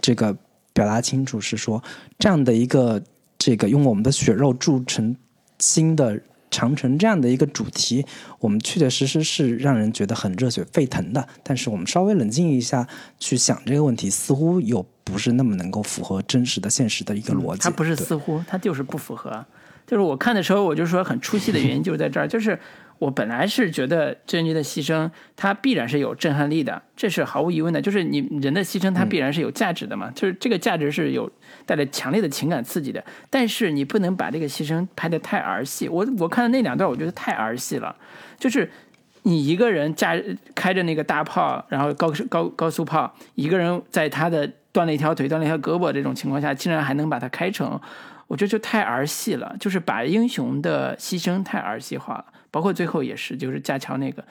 这个表达清楚，是说这样的一个这个用我们的血肉铸成新的长城这样的一个主题，我们确确实实是让人觉得很热血沸腾的。但是我们稍微冷静一下去想这个问题，似乎又。不是那么能够符合真实的现实的一个逻辑。它不是似乎，它就是不符合。就是我看的时候，我就说很出戏的原因就是在这儿。就是我本来是觉得郑钧的牺牲，它必然是有震撼力的，这是毫无疑问的。就是你人的牺牲，它必然是有价值的嘛。就是这个价值是有带来强烈的情感刺激的。但是你不能把这个牺牲拍得太儿戏。我我看的那两段，我觉得太儿戏了。就是你一个人驾开着那个大炮，然后高高高速炮，一个人在他的。断了一条腿，断了一条胳膊，这种情况下竟然还能把它开成，我觉得就太儿戏了，就是把英雄的牺牲太儿戏化了。包括最后也是，就是架桥那个，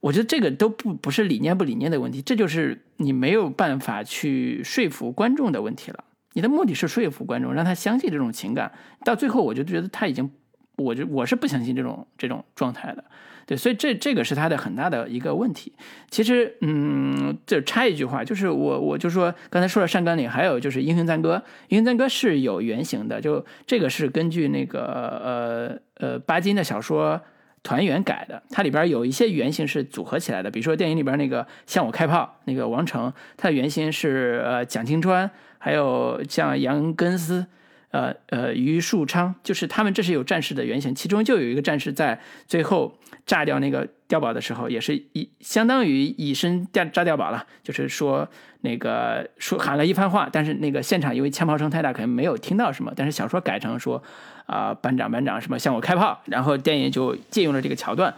我觉得这个都不不是理念不理念的问题，这就是你没有办法去说服观众的问题了。你的目的是说服观众，让他相信这种情感，到最后我就觉得他已经我就我是不相信这种这种状态的。对，所以这这个是他的很大的一个问题。其实，嗯，就插一句话，就是我我就说刚才说了上甘岭，还有就是英雄赞歌，英雄赞歌是有原型的，就这个是根据那个呃呃巴金的小说。团圆改的，它里边有一些原型是组合起来的，比如说电影里边那个向我开炮那个王成，他的原型是呃蒋清川，还有像杨根思，呃呃于树昌，就是他们这是有战士的原型，其中就有一个战士在最后炸掉那个碉堡的时候，也是以相当于以身炸炸碉堡了，就是说那个说喊了一番话，但是那个现场因为枪炮声太大，可能没有听到什么，但是小说改成说。啊，班长，班长，什么向我开炮？然后电影就借用了这个桥段，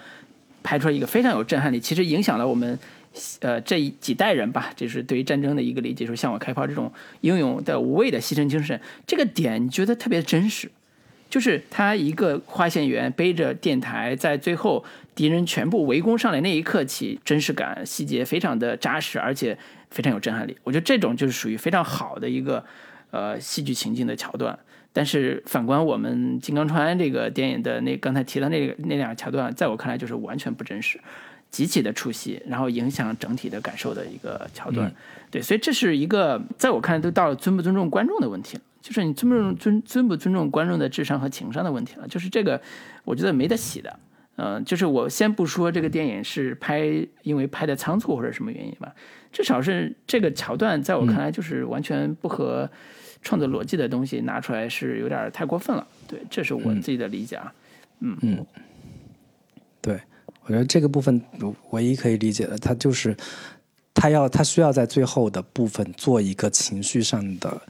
拍出了一个非常有震撼力，其实影响了我们，呃，这几代人吧，就是对于战争的一个理解，说向我开炮这种英勇的无畏的牺牲精神，这个点你觉得特别真实，就是他一个花线员背着电台，在最后敌人全部围攻上来那一刻起，真实感、细节非常的扎实，而且非常有震撼力。我觉得这种就是属于非常好的一个呃戏剧情境的桥段。但是反观我们《金刚川》这个电影的那刚才提到那那两个桥段，在我看来就是完全不真实，极其的出戏，然后影响整体的感受的一个桥段。对，所以这是一个在我看来都到了尊不尊重观众的问题了，就是你尊不尊尊尊不尊重观众的智商和情商的问题了。就是这个，我觉得没得洗的。嗯，就是我先不说这个电影是拍因为拍的仓促或者什么原因吧，至少是这个桥段在我看来就是完全不合。创作逻辑的东西拿出来是有点太过分了，对，这是我自己的理解啊。嗯嗯，对，我觉得这个部分唯一可以理解的，它就是他要他需要在最后的部分做一个情绪上的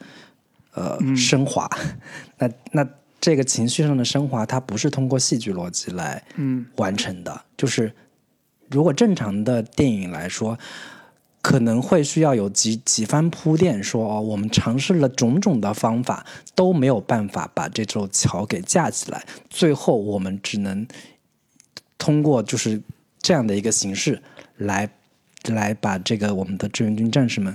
呃升华。那那这个情绪上的升华，它不是通过戏剧逻辑来完成的，就是如果正常的电影来说。可能会需要有几几番铺垫，说哦，我们尝试了种种的方法，都没有办法把这座桥给架起来，最后我们只能通过就是这样的一个形式来来把这个我们的志愿军战士们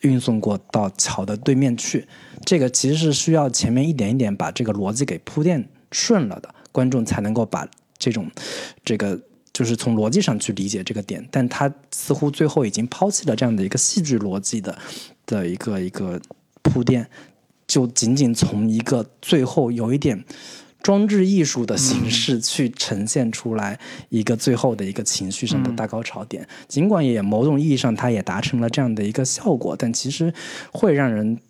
运送过到桥的对面去。这个其实是需要前面一点一点把这个逻辑给铺垫顺了的，观众才能够把这种这个。就是从逻辑上去理解这个点，但他似乎最后已经抛弃了这样的一个戏剧逻辑的的一个一个铺垫，就仅仅从一个最后有一点装置艺术的形式去呈现出来一个最后的一个情绪上的大高潮点。尽管也某种意义上，它也达成了这样的一个效果，但其实会让人。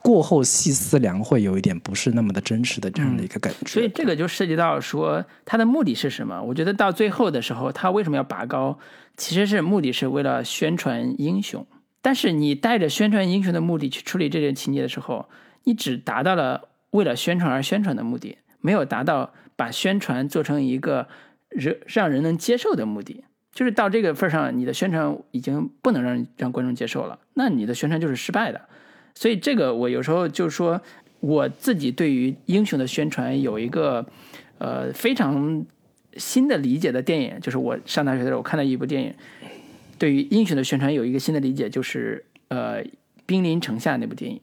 过后细思量，会有一点不是那么的真实的这样的一个感觉。所以这个就涉及到说他的目的是什么？我觉得到最后的时候，他为什么要拔高？其实是目的是为了宣传英雄。但是你带着宣传英雄的目的去处理这件情节的时候，你只达到了为了宣传而宣传的目的，没有达到把宣传做成一个人让人能接受的目的。就是到这个份上，你的宣传已经不能让让观众接受了，那你的宣传就是失败的。所以这个我有时候就说，我自己对于英雄的宣传有一个呃非常新的理解的电影，就是我上大学的时候我看到一部电影，对于英雄的宣传有一个新的理解，就是呃《兵临城下》那部电影，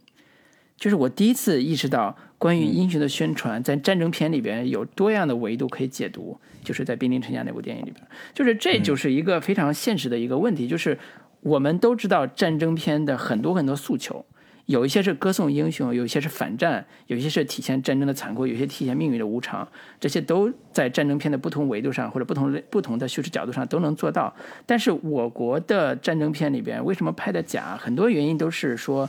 就是我第一次意识到关于英雄的宣传在战争片里边有多样的维度可以解读，就是在《兵临城下》那部电影里边，就是这就是一个非常现实的一个问题，就是我们都知道战争片的很多很多诉求。有一些是歌颂英雄，有一些是反战，有一些是体现战争的残酷，有些体现命运的无常。这些都在战争片的不同维度上，或者不同不同的叙事角度上都能做到。但是我国的战争片里边为什么拍的假？很多原因都是说，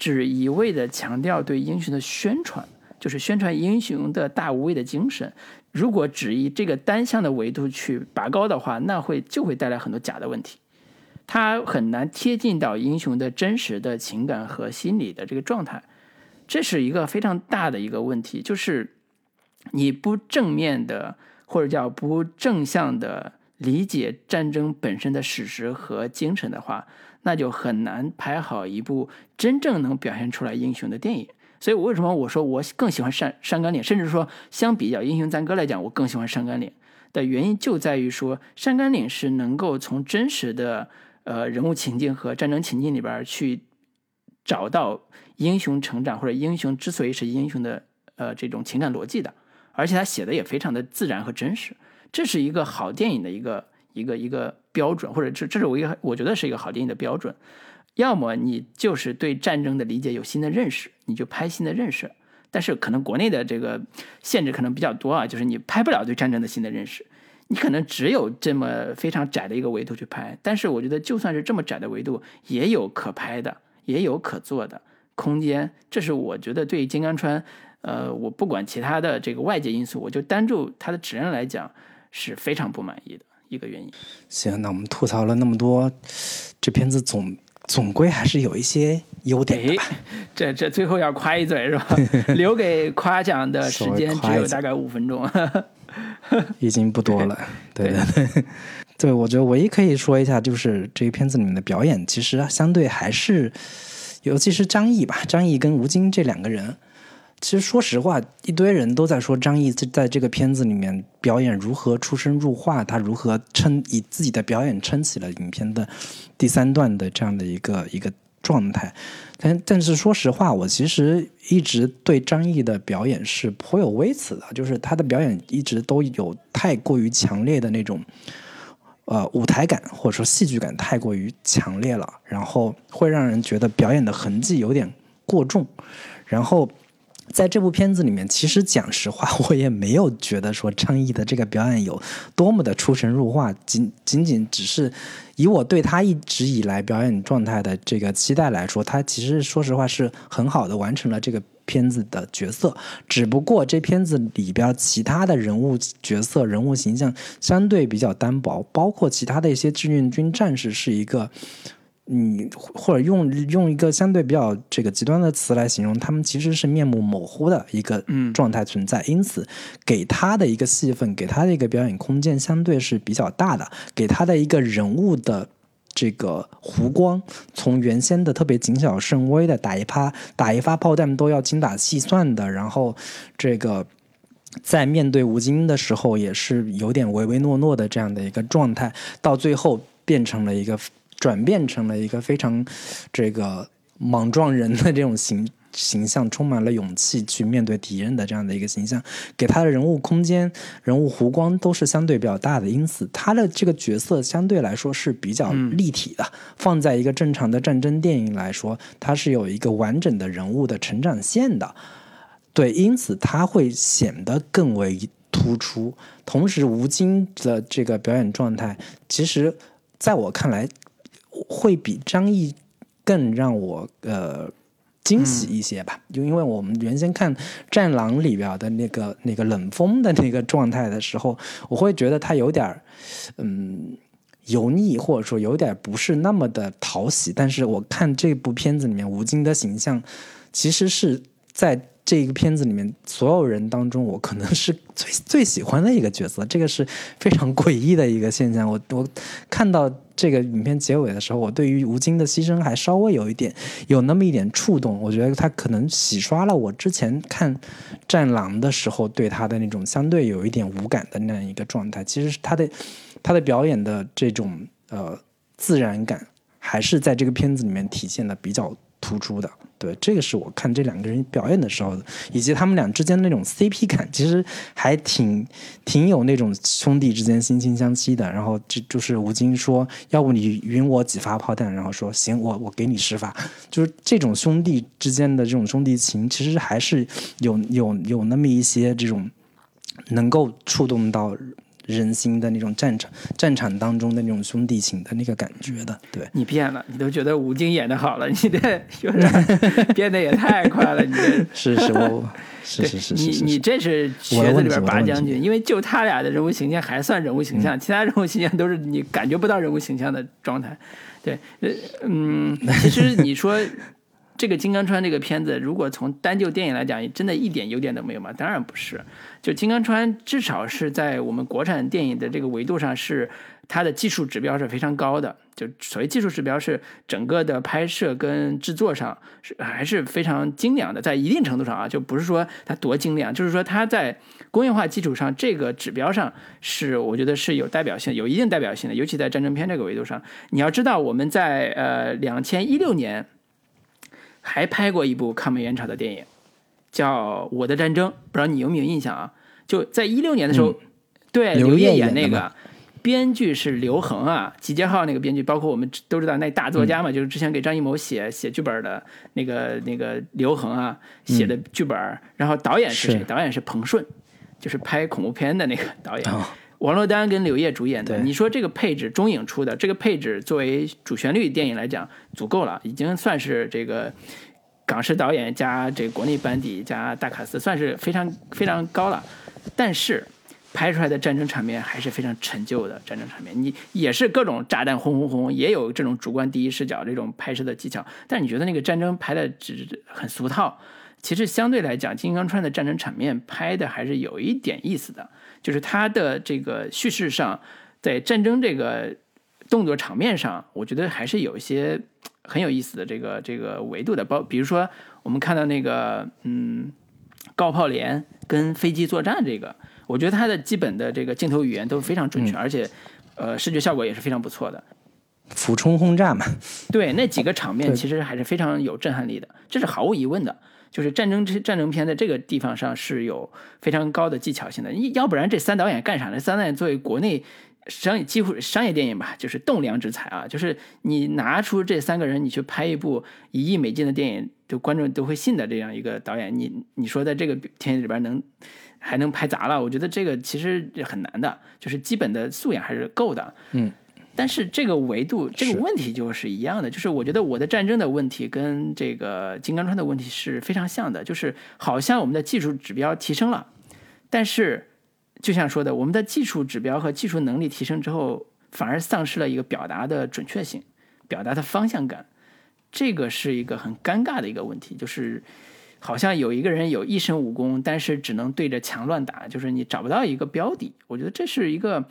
只一味的强调对英雄的宣传，就是宣传英雄的大无畏的精神。如果只以这个单向的维度去拔高的话，那会就会带来很多假的问题。他很难贴近到英雄的真实的情感和心理的这个状态，这是一个非常大的一个问题。就是你不正面的或者叫不正向的理解战争本身的史实和精神的话，那就很难拍好一部真正能表现出来英雄的电影。所以，我为什么我说我更喜欢《山山冈岭》，甚至说相比较《英雄赞歌》来讲，我更喜欢《山冈岭》的原因就在于说，《山冈岭》是能够从真实的。呃，人物情境和战争情境里边去找到英雄成长或者英雄之所以是英雄的呃这种情感逻辑的，而且他写的也非常的自然和真实。这是一个好电影的一个一个一个标准，或者这这是我一个我觉得是一个好电影的标准。要么你就是对战争的理解有新的认识，你就拍新的认识。但是可能国内的这个限制可能比较多啊，就是你拍不了对战争的新的认识，你可能只有这么非常窄的一个维度去拍。但是我觉得就算是这么窄的维度，也有可拍的，也有可做的空间。这是我觉得对金刚川，呃，我不管其他的这个外界因素，我就单就它的质量来讲是非常不满意的一个原因。行，那我们吐槽了那么多，这片子总。总归还是有一些优点的。这这最后要夸一嘴是吧？留给夸奖的时间只有大概五分钟，已经不多了。对对对，对我觉得唯一可以说一下就是这个片子里面的表演，其实相对还是，尤其是张译吧，张译跟吴京这两个人。其实说实话，一堆人都在说张译在在这个片子里面表演如何出神入化，他如何撑以自己的表演撑起了影片的第三段的这样的一个一个状态。但但是说实话，我其实一直对张译的表演是颇有微词的，就是他的表演一直都有太过于强烈的那种呃舞台感或者说戏剧感太过于强烈了，然后会让人觉得表演的痕迹有点过重，然后。在这部片子里面，其实讲实话，我也没有觉得说张译的这个表演有多么的出神入化，仅仅仅只是以我对他一直以来表演状态的这个期待来说，他其实说实话是很好的完成了这个片子的角色。只不过这片子里边其他的人物角色、人物形象相对比较单薄，包括其他的一些志愿军战士是一个。你或者用用一个相对比较这个极端的词来形容，他们其实是面目模糊的一个状态存在，因此给他的一个戏份，给他的一个表演空间相对是比较大的，给他的一个人物的这个弧光，从原先的特别谨小慎微的打一发打一发炮弹都要精打细算的，然后这个在面对吴京的时候也是有点唯唯诺诺的这样的一个状态，到最后变成了一个。转变成了一个非常这个莽撞人的这种形形象，充满了勇气去面对敌人的这样的一个形象，给他的人物空间、人物弧光都是相对比较大的，因此他的这个角色相对来说是比较立体的。放在一个正常的战争电影来说，他是有一个完整的人物的成长线的，对，因此他会显得更为突出。同时，吴京的这个表演状态，其实在我看来。会比张译更让我呃惊喜一些吧，就因为我们原先看《战狼》里边的那个那个冷锋的那个状态的时候，我会觉得他有点嗯油腻，或者说有点不是那么的讨喜。但是我看这部片子里面吴京的形象，其实是在。这个片子里面所有人当中，我可能是最最喜欢的一个角色，这个是非常诡异的一个现象。我我看到这个影片结尾的时候，我对于吴京的牺牲还稍微有一点有那么一点触动。我觉得他可能洗刷了我之前看《战狼》的时候对他的那种相对有一点无感的那样一个状态。其实他的他的表演的这种呃自然感，还是在这个片子里面体现的比较突出的。对，这个是我看这两个人表演的时候，以及他们俩之间那种 CP 感，其实还挺挺有那种兄弟之间惺惺相惜的。然后就就是吴京说：“要不你允我几发炮弹？”然后说：“行，我我给你十发。”就是这种兄弟之间的这种兄弟情，其实还是有有有那么一些这种能够触动到。人心的那种战场，战场当中的那种兄弟情的那个感觉的，对。你变了，你都觉得吴京演的好了，你这有点 变得也太快了，你这。是是我，是是是，你你这是瘸子里边拔将军，因为就他俩的人物形象还算人物形象，其他人物形象都是你感觉不到人物形象的状态，对，呃嗯，其实你说。这个《金刚川》这个片子，如果从单就电影来讲，真的一点优点都没有吗？当然不是。就《金刚川》，至少是在我们国产电影的这个维度上，是它的技术指标是非常高的。就所谓技术指标，是整个的拍摄跟制作上是还是非常精良的。在一定程度上啊，就不是说它多精良，就是说它在工业化基础上，这个指标上是我觉得是有代表性、有一定代表性的。尤其在战争片这个维度上，你要知道，我们在呃两千一六年。还拍过一部抗美援朝的电影，叫《我的战争》，不知道你有没有印象啊？就在一六年的时候，对刘烨烨演那个。编剧是刘恒啊，《集结号》那个编剧，包括我们都知道那大作家嘛，就是之前给张艺谋写写剧本的那个那个刘恒啊写的剧本，然后导演是谁？是导演是彭顺，就是拍恐怖片的那个导演。哦王珞丹跟刘烨主演的，你说这个配置，中影出的这个配置，作为主旋律电影来讲，足够了，已经算是这个港式导演加这个国内班底加大卡司，算是非常非常高了。但是拍出来的战争场面还是非常陈旧的战争场面，你也是各种炸弹轰轰轰，也有这种主观第一视角这种拍摄的技巧，但你觉得那个战争拍的只很俗套。其实相对来讲，金刚川的战争场面拍的还是有一点意思的，就是它的这个叙事上，在战争这个动作场面上，我觉得还是有一些很有意思的这个这个维度的。包比如说，我们看到那个嗯，高炮连跟飞机作战这个，我觉得它的基本的这个镜头语言都非常准确，而且呃视觉效果也是非常不错的。俯冲轰炸嘛，对，那几个场面其实还是非常有震撼力的，这是毫无疑问的。就是战争战争片在这个地方上是有非常高的技巧性的，你要不然这三导演干啥呢？三导演作为国内商业几乎商业电影吧，就是栋梁之才啊，就是你拿出这三个人，你去拍一部一亿美金的电影，就观众都会信的这样一个导演，你你说在这个片子里边能还能拍砸了？我觉得这个其实很难的，就是基本的素养还是够的。嗯。但是这个维度，这个问题就是一样的，就是我觉得我的战争的问题跟这个金刚川的问题是非常像的，就是好像我们的技术指标提升了，但是就像说的，我们的技术指标和技术能力提升之后，反而丧失了一个表达的准确性，表达的方向感，这个是一个很尴尬的一个问题，就是好像有一个人有一身武功，但是只能对着墙乱打，就是你找不到一个标的。我觉得这是一个，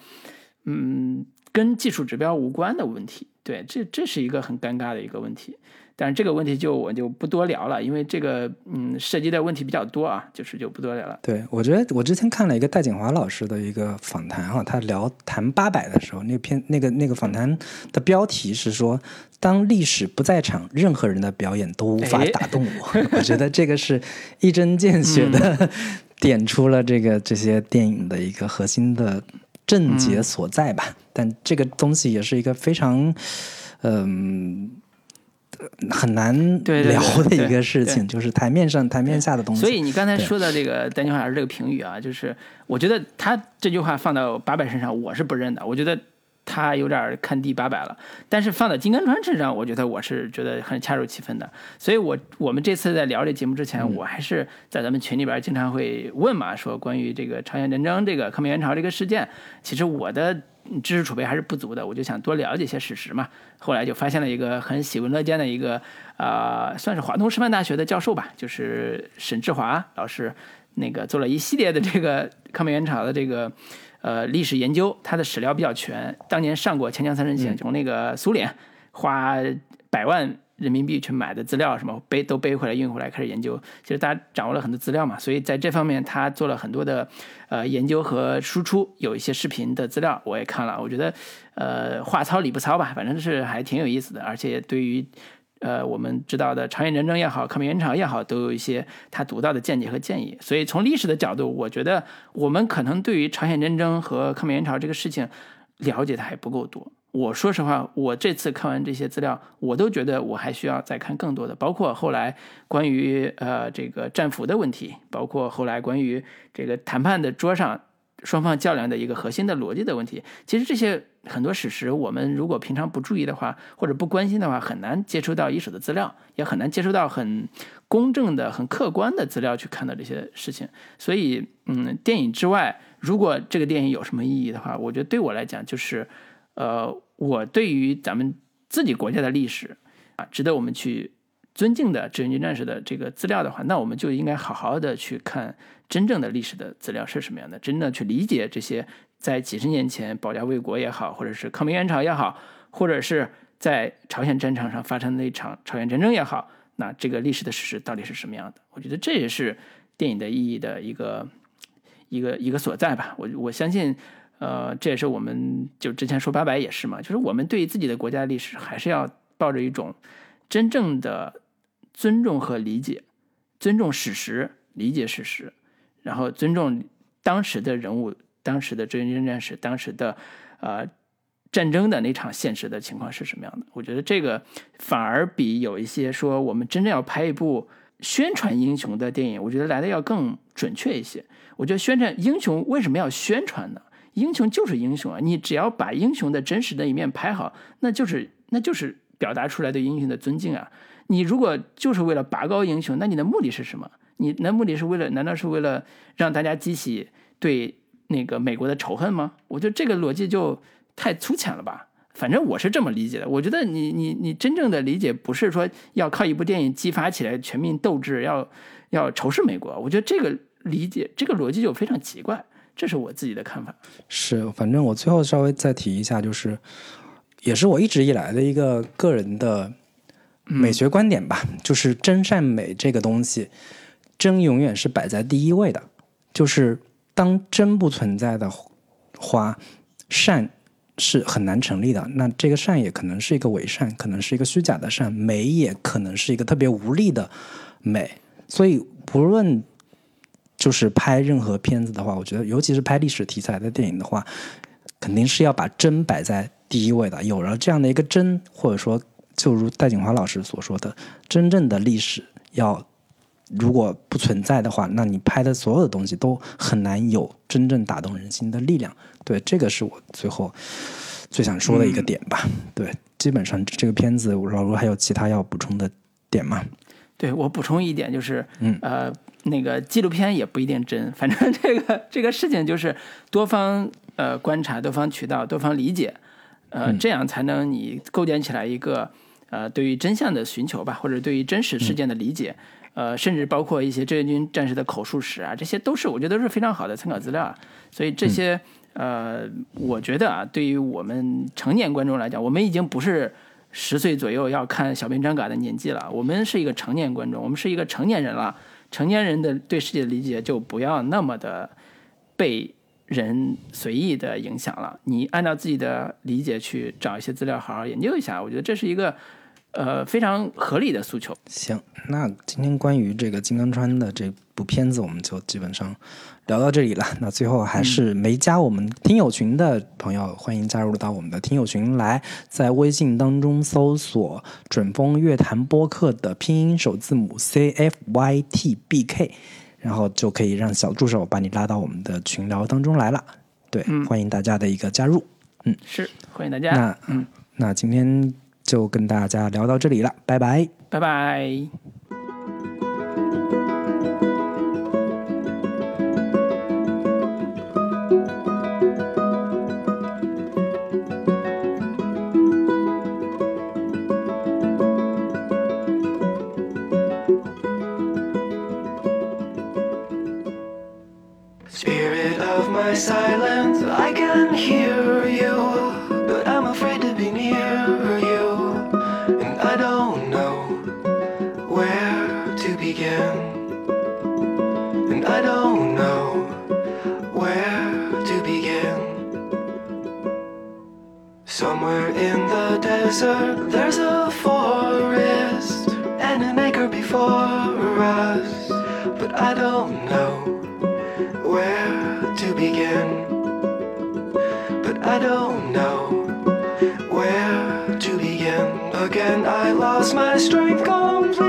嗯，跟技术指标无关的问题。对，这这是一个很尴尬的一个问题。但是这个问题就我就不多聊了，因为这个嗯涉及的问题比较多啊，就是就不多聊了。对，我觉得我之前看了一个戴景华老师的一个访谈哈，他聊谈八百的时候，那篇那个那个访谈的标题是说，当历史不在场，任何人的表演都无法哎打动我。我觉得这个是一针见血的、嗯 点出了这个这些电影的一个核心的症结所在吧。但这个东西也是一个非常嗯。很难聊的一个事对情，就是台面上台面下的东西。所以你刚才说的这个丹尼华老师这个评语啊，就是我觉得他这句话放到八百身上，我是不认的。我觉得他有点看低八百了。但是放在金刚川身上，我觉得我是觉得很恰如其分的。所以我我们这次在聊这节目之前，我还是在咱们群里边经常会问嘛，说关于这个朝鲜战争、这个抗美援朝这个事件，其实我的。知识储备还是不足的，我就想多了解一些史实嘛。后来就发现了一个很喜闻乐见的一个，呃，算是华东师范大学的教授吧，就是沈志华老师，那个做了一系列的这个抗美援朝的这个呃历史研究，他的史料比较全。当年上过《黔江三人行》，从那个苏联花百万人民币去买的资料，什么背都背回来运回来开始研究。其实大家掌握了很多资料嘛，所以在这方面他做了很多的呃研究和输出，有一些视频的资料我也看了，我觉得呃话糙理不糙吧，反正是还挺有意思的，而且对于。呃，我们知道的朝鲜战争也好，抗美援朝也好，都有一些他独到的见解和建议。所以从历史的角度，我觉得我们可能对于朝鲜战争和抗美援朝这个事情了解的还不够多。我说实话，我这次看完这些资料，我都觉得我还需要再看更多的，包括后来关于呃这个战俘的问题，包括后来关于这个谈判的桌上双方较量的一个核心的逻辑的问题。其实这些很多史实，我们如果平常不注意的话，或者不关心的话，很难接触到一手的资料，也很难接触到很公正的、很客观的资料去看到这些事情。所以，嗯，电影之外，如果这个电影有什么意义的话，我觉得对我来讲就是，呃，我对于咱们自己国家的历史啊，值得我们去尊敬的志愿军战士的这个资料的话，那我们就应该好好的去看真正的历史的资料是什么样的，真的去理解这些在几十年前保家卫国也好，或者是抗美援朝也好，或者是在朝鲜战场上发生的那场朝鲜战争也好，那这个历史的史实到底是什么样的？我觉得这也是电影的意义的一个一个一个所在吧。我我相信，呃，这也是我们就之前说八百也是嘛，就是我们对自己的国家历史还是要抱着一种真正的尊重和理解，尊重史实，理解史实，然后尊重当时的人物、当时的真人战士、当时的呃战争的那场现实的情况是什么样的。我觉得这个反而比有一些说我们真正要拍一部宣传英雄的电影，我觉得来的要更准确一些。我觉得宣传英雄为什么要宣传呢？英雄就是英雄啊！你只要把英雄的真实的一面拍好，那就是那就是表达出来对英雄的尊敬啊！你如果就是为了拔高英雄，那你的目的是什么？你那目的是为了？难道是为了让大家激起对那个美国的仇恨吗？我觉得这个逻辑就太粗浅了吧。反正我是这么理解的。我觉得你你你真正的理解不是说要靠一部电影激发起来全民斗志，要要仇视美国。我觉得这个理解这个逻辑就非常奇怪。这是我自己的看法。是，反正我最后稍微再提一下，就是也是我一直以来的一个个人的美学观点吧，就是真善美这个东西，真永远是摆在第一位的。就是当真不存在的话，善是很难成立的。那这个善也可能是一个伪善，可能是一个虚假的善；美也可能是一个特别无力的美。所以不论。就是拍任何片子的话，我觉得，尤其是拍历史题材的电影的话，肯定是要把真摆在第一位的。有了这样的一个真，或者说，就如戴锦华老师所说的，真正的历史要如果不存在的话，那你拍的所有的东西都很难有真正打动人心的力量。对，这个是我最后最想说的一个点吧。对，基本上这个片子，老卢还有其他要补充的点吗？对我补充一点就是，嗯，呃。那个纪录片也不一定真，反正这个这个事情就是多方呃观察、多方渠道、多方理解，呃，这样才能你构建起来一个呃对于真相的寻求吧，或者对于真实事件的理解，呃，甚至包括一些志愿军战士的口述史啊，这些都是我觉得都是非常好的参考资料。所以这些呃，我觉得啊，对于我们成年观众来讲，我们已经不是十岁左右要看小兵张嘎的年纪了，我们是一个成年观众，我们是一个成年人了。成年人的对世界的理解就不要那么的被人随意的影响了。你按照自己的理解去找一些资料，好好研究一下。我觉得这是一个呃非常合理的诉求。行，那今天关于这个金刚川的这部片子，我们就基本上。聊到这里了，那最后还是没加我们听友群的朋友，欢迎加入到我们的听友群来，在微信当中搜索“准风乐坛播客”的拼音首字母 C F Y T B K，然后就可以让小助手把你拉到我们的群聊当中来了。对，欢迎大家的一个加入。嗯，是欢迎大家。那嗯，那今天就跟大家聊到这里了，拜拜，拜拜。The there's a forest and an acre before us, but I don't know where to begin. But I don't know where to begin. Again, I lost my strength completely.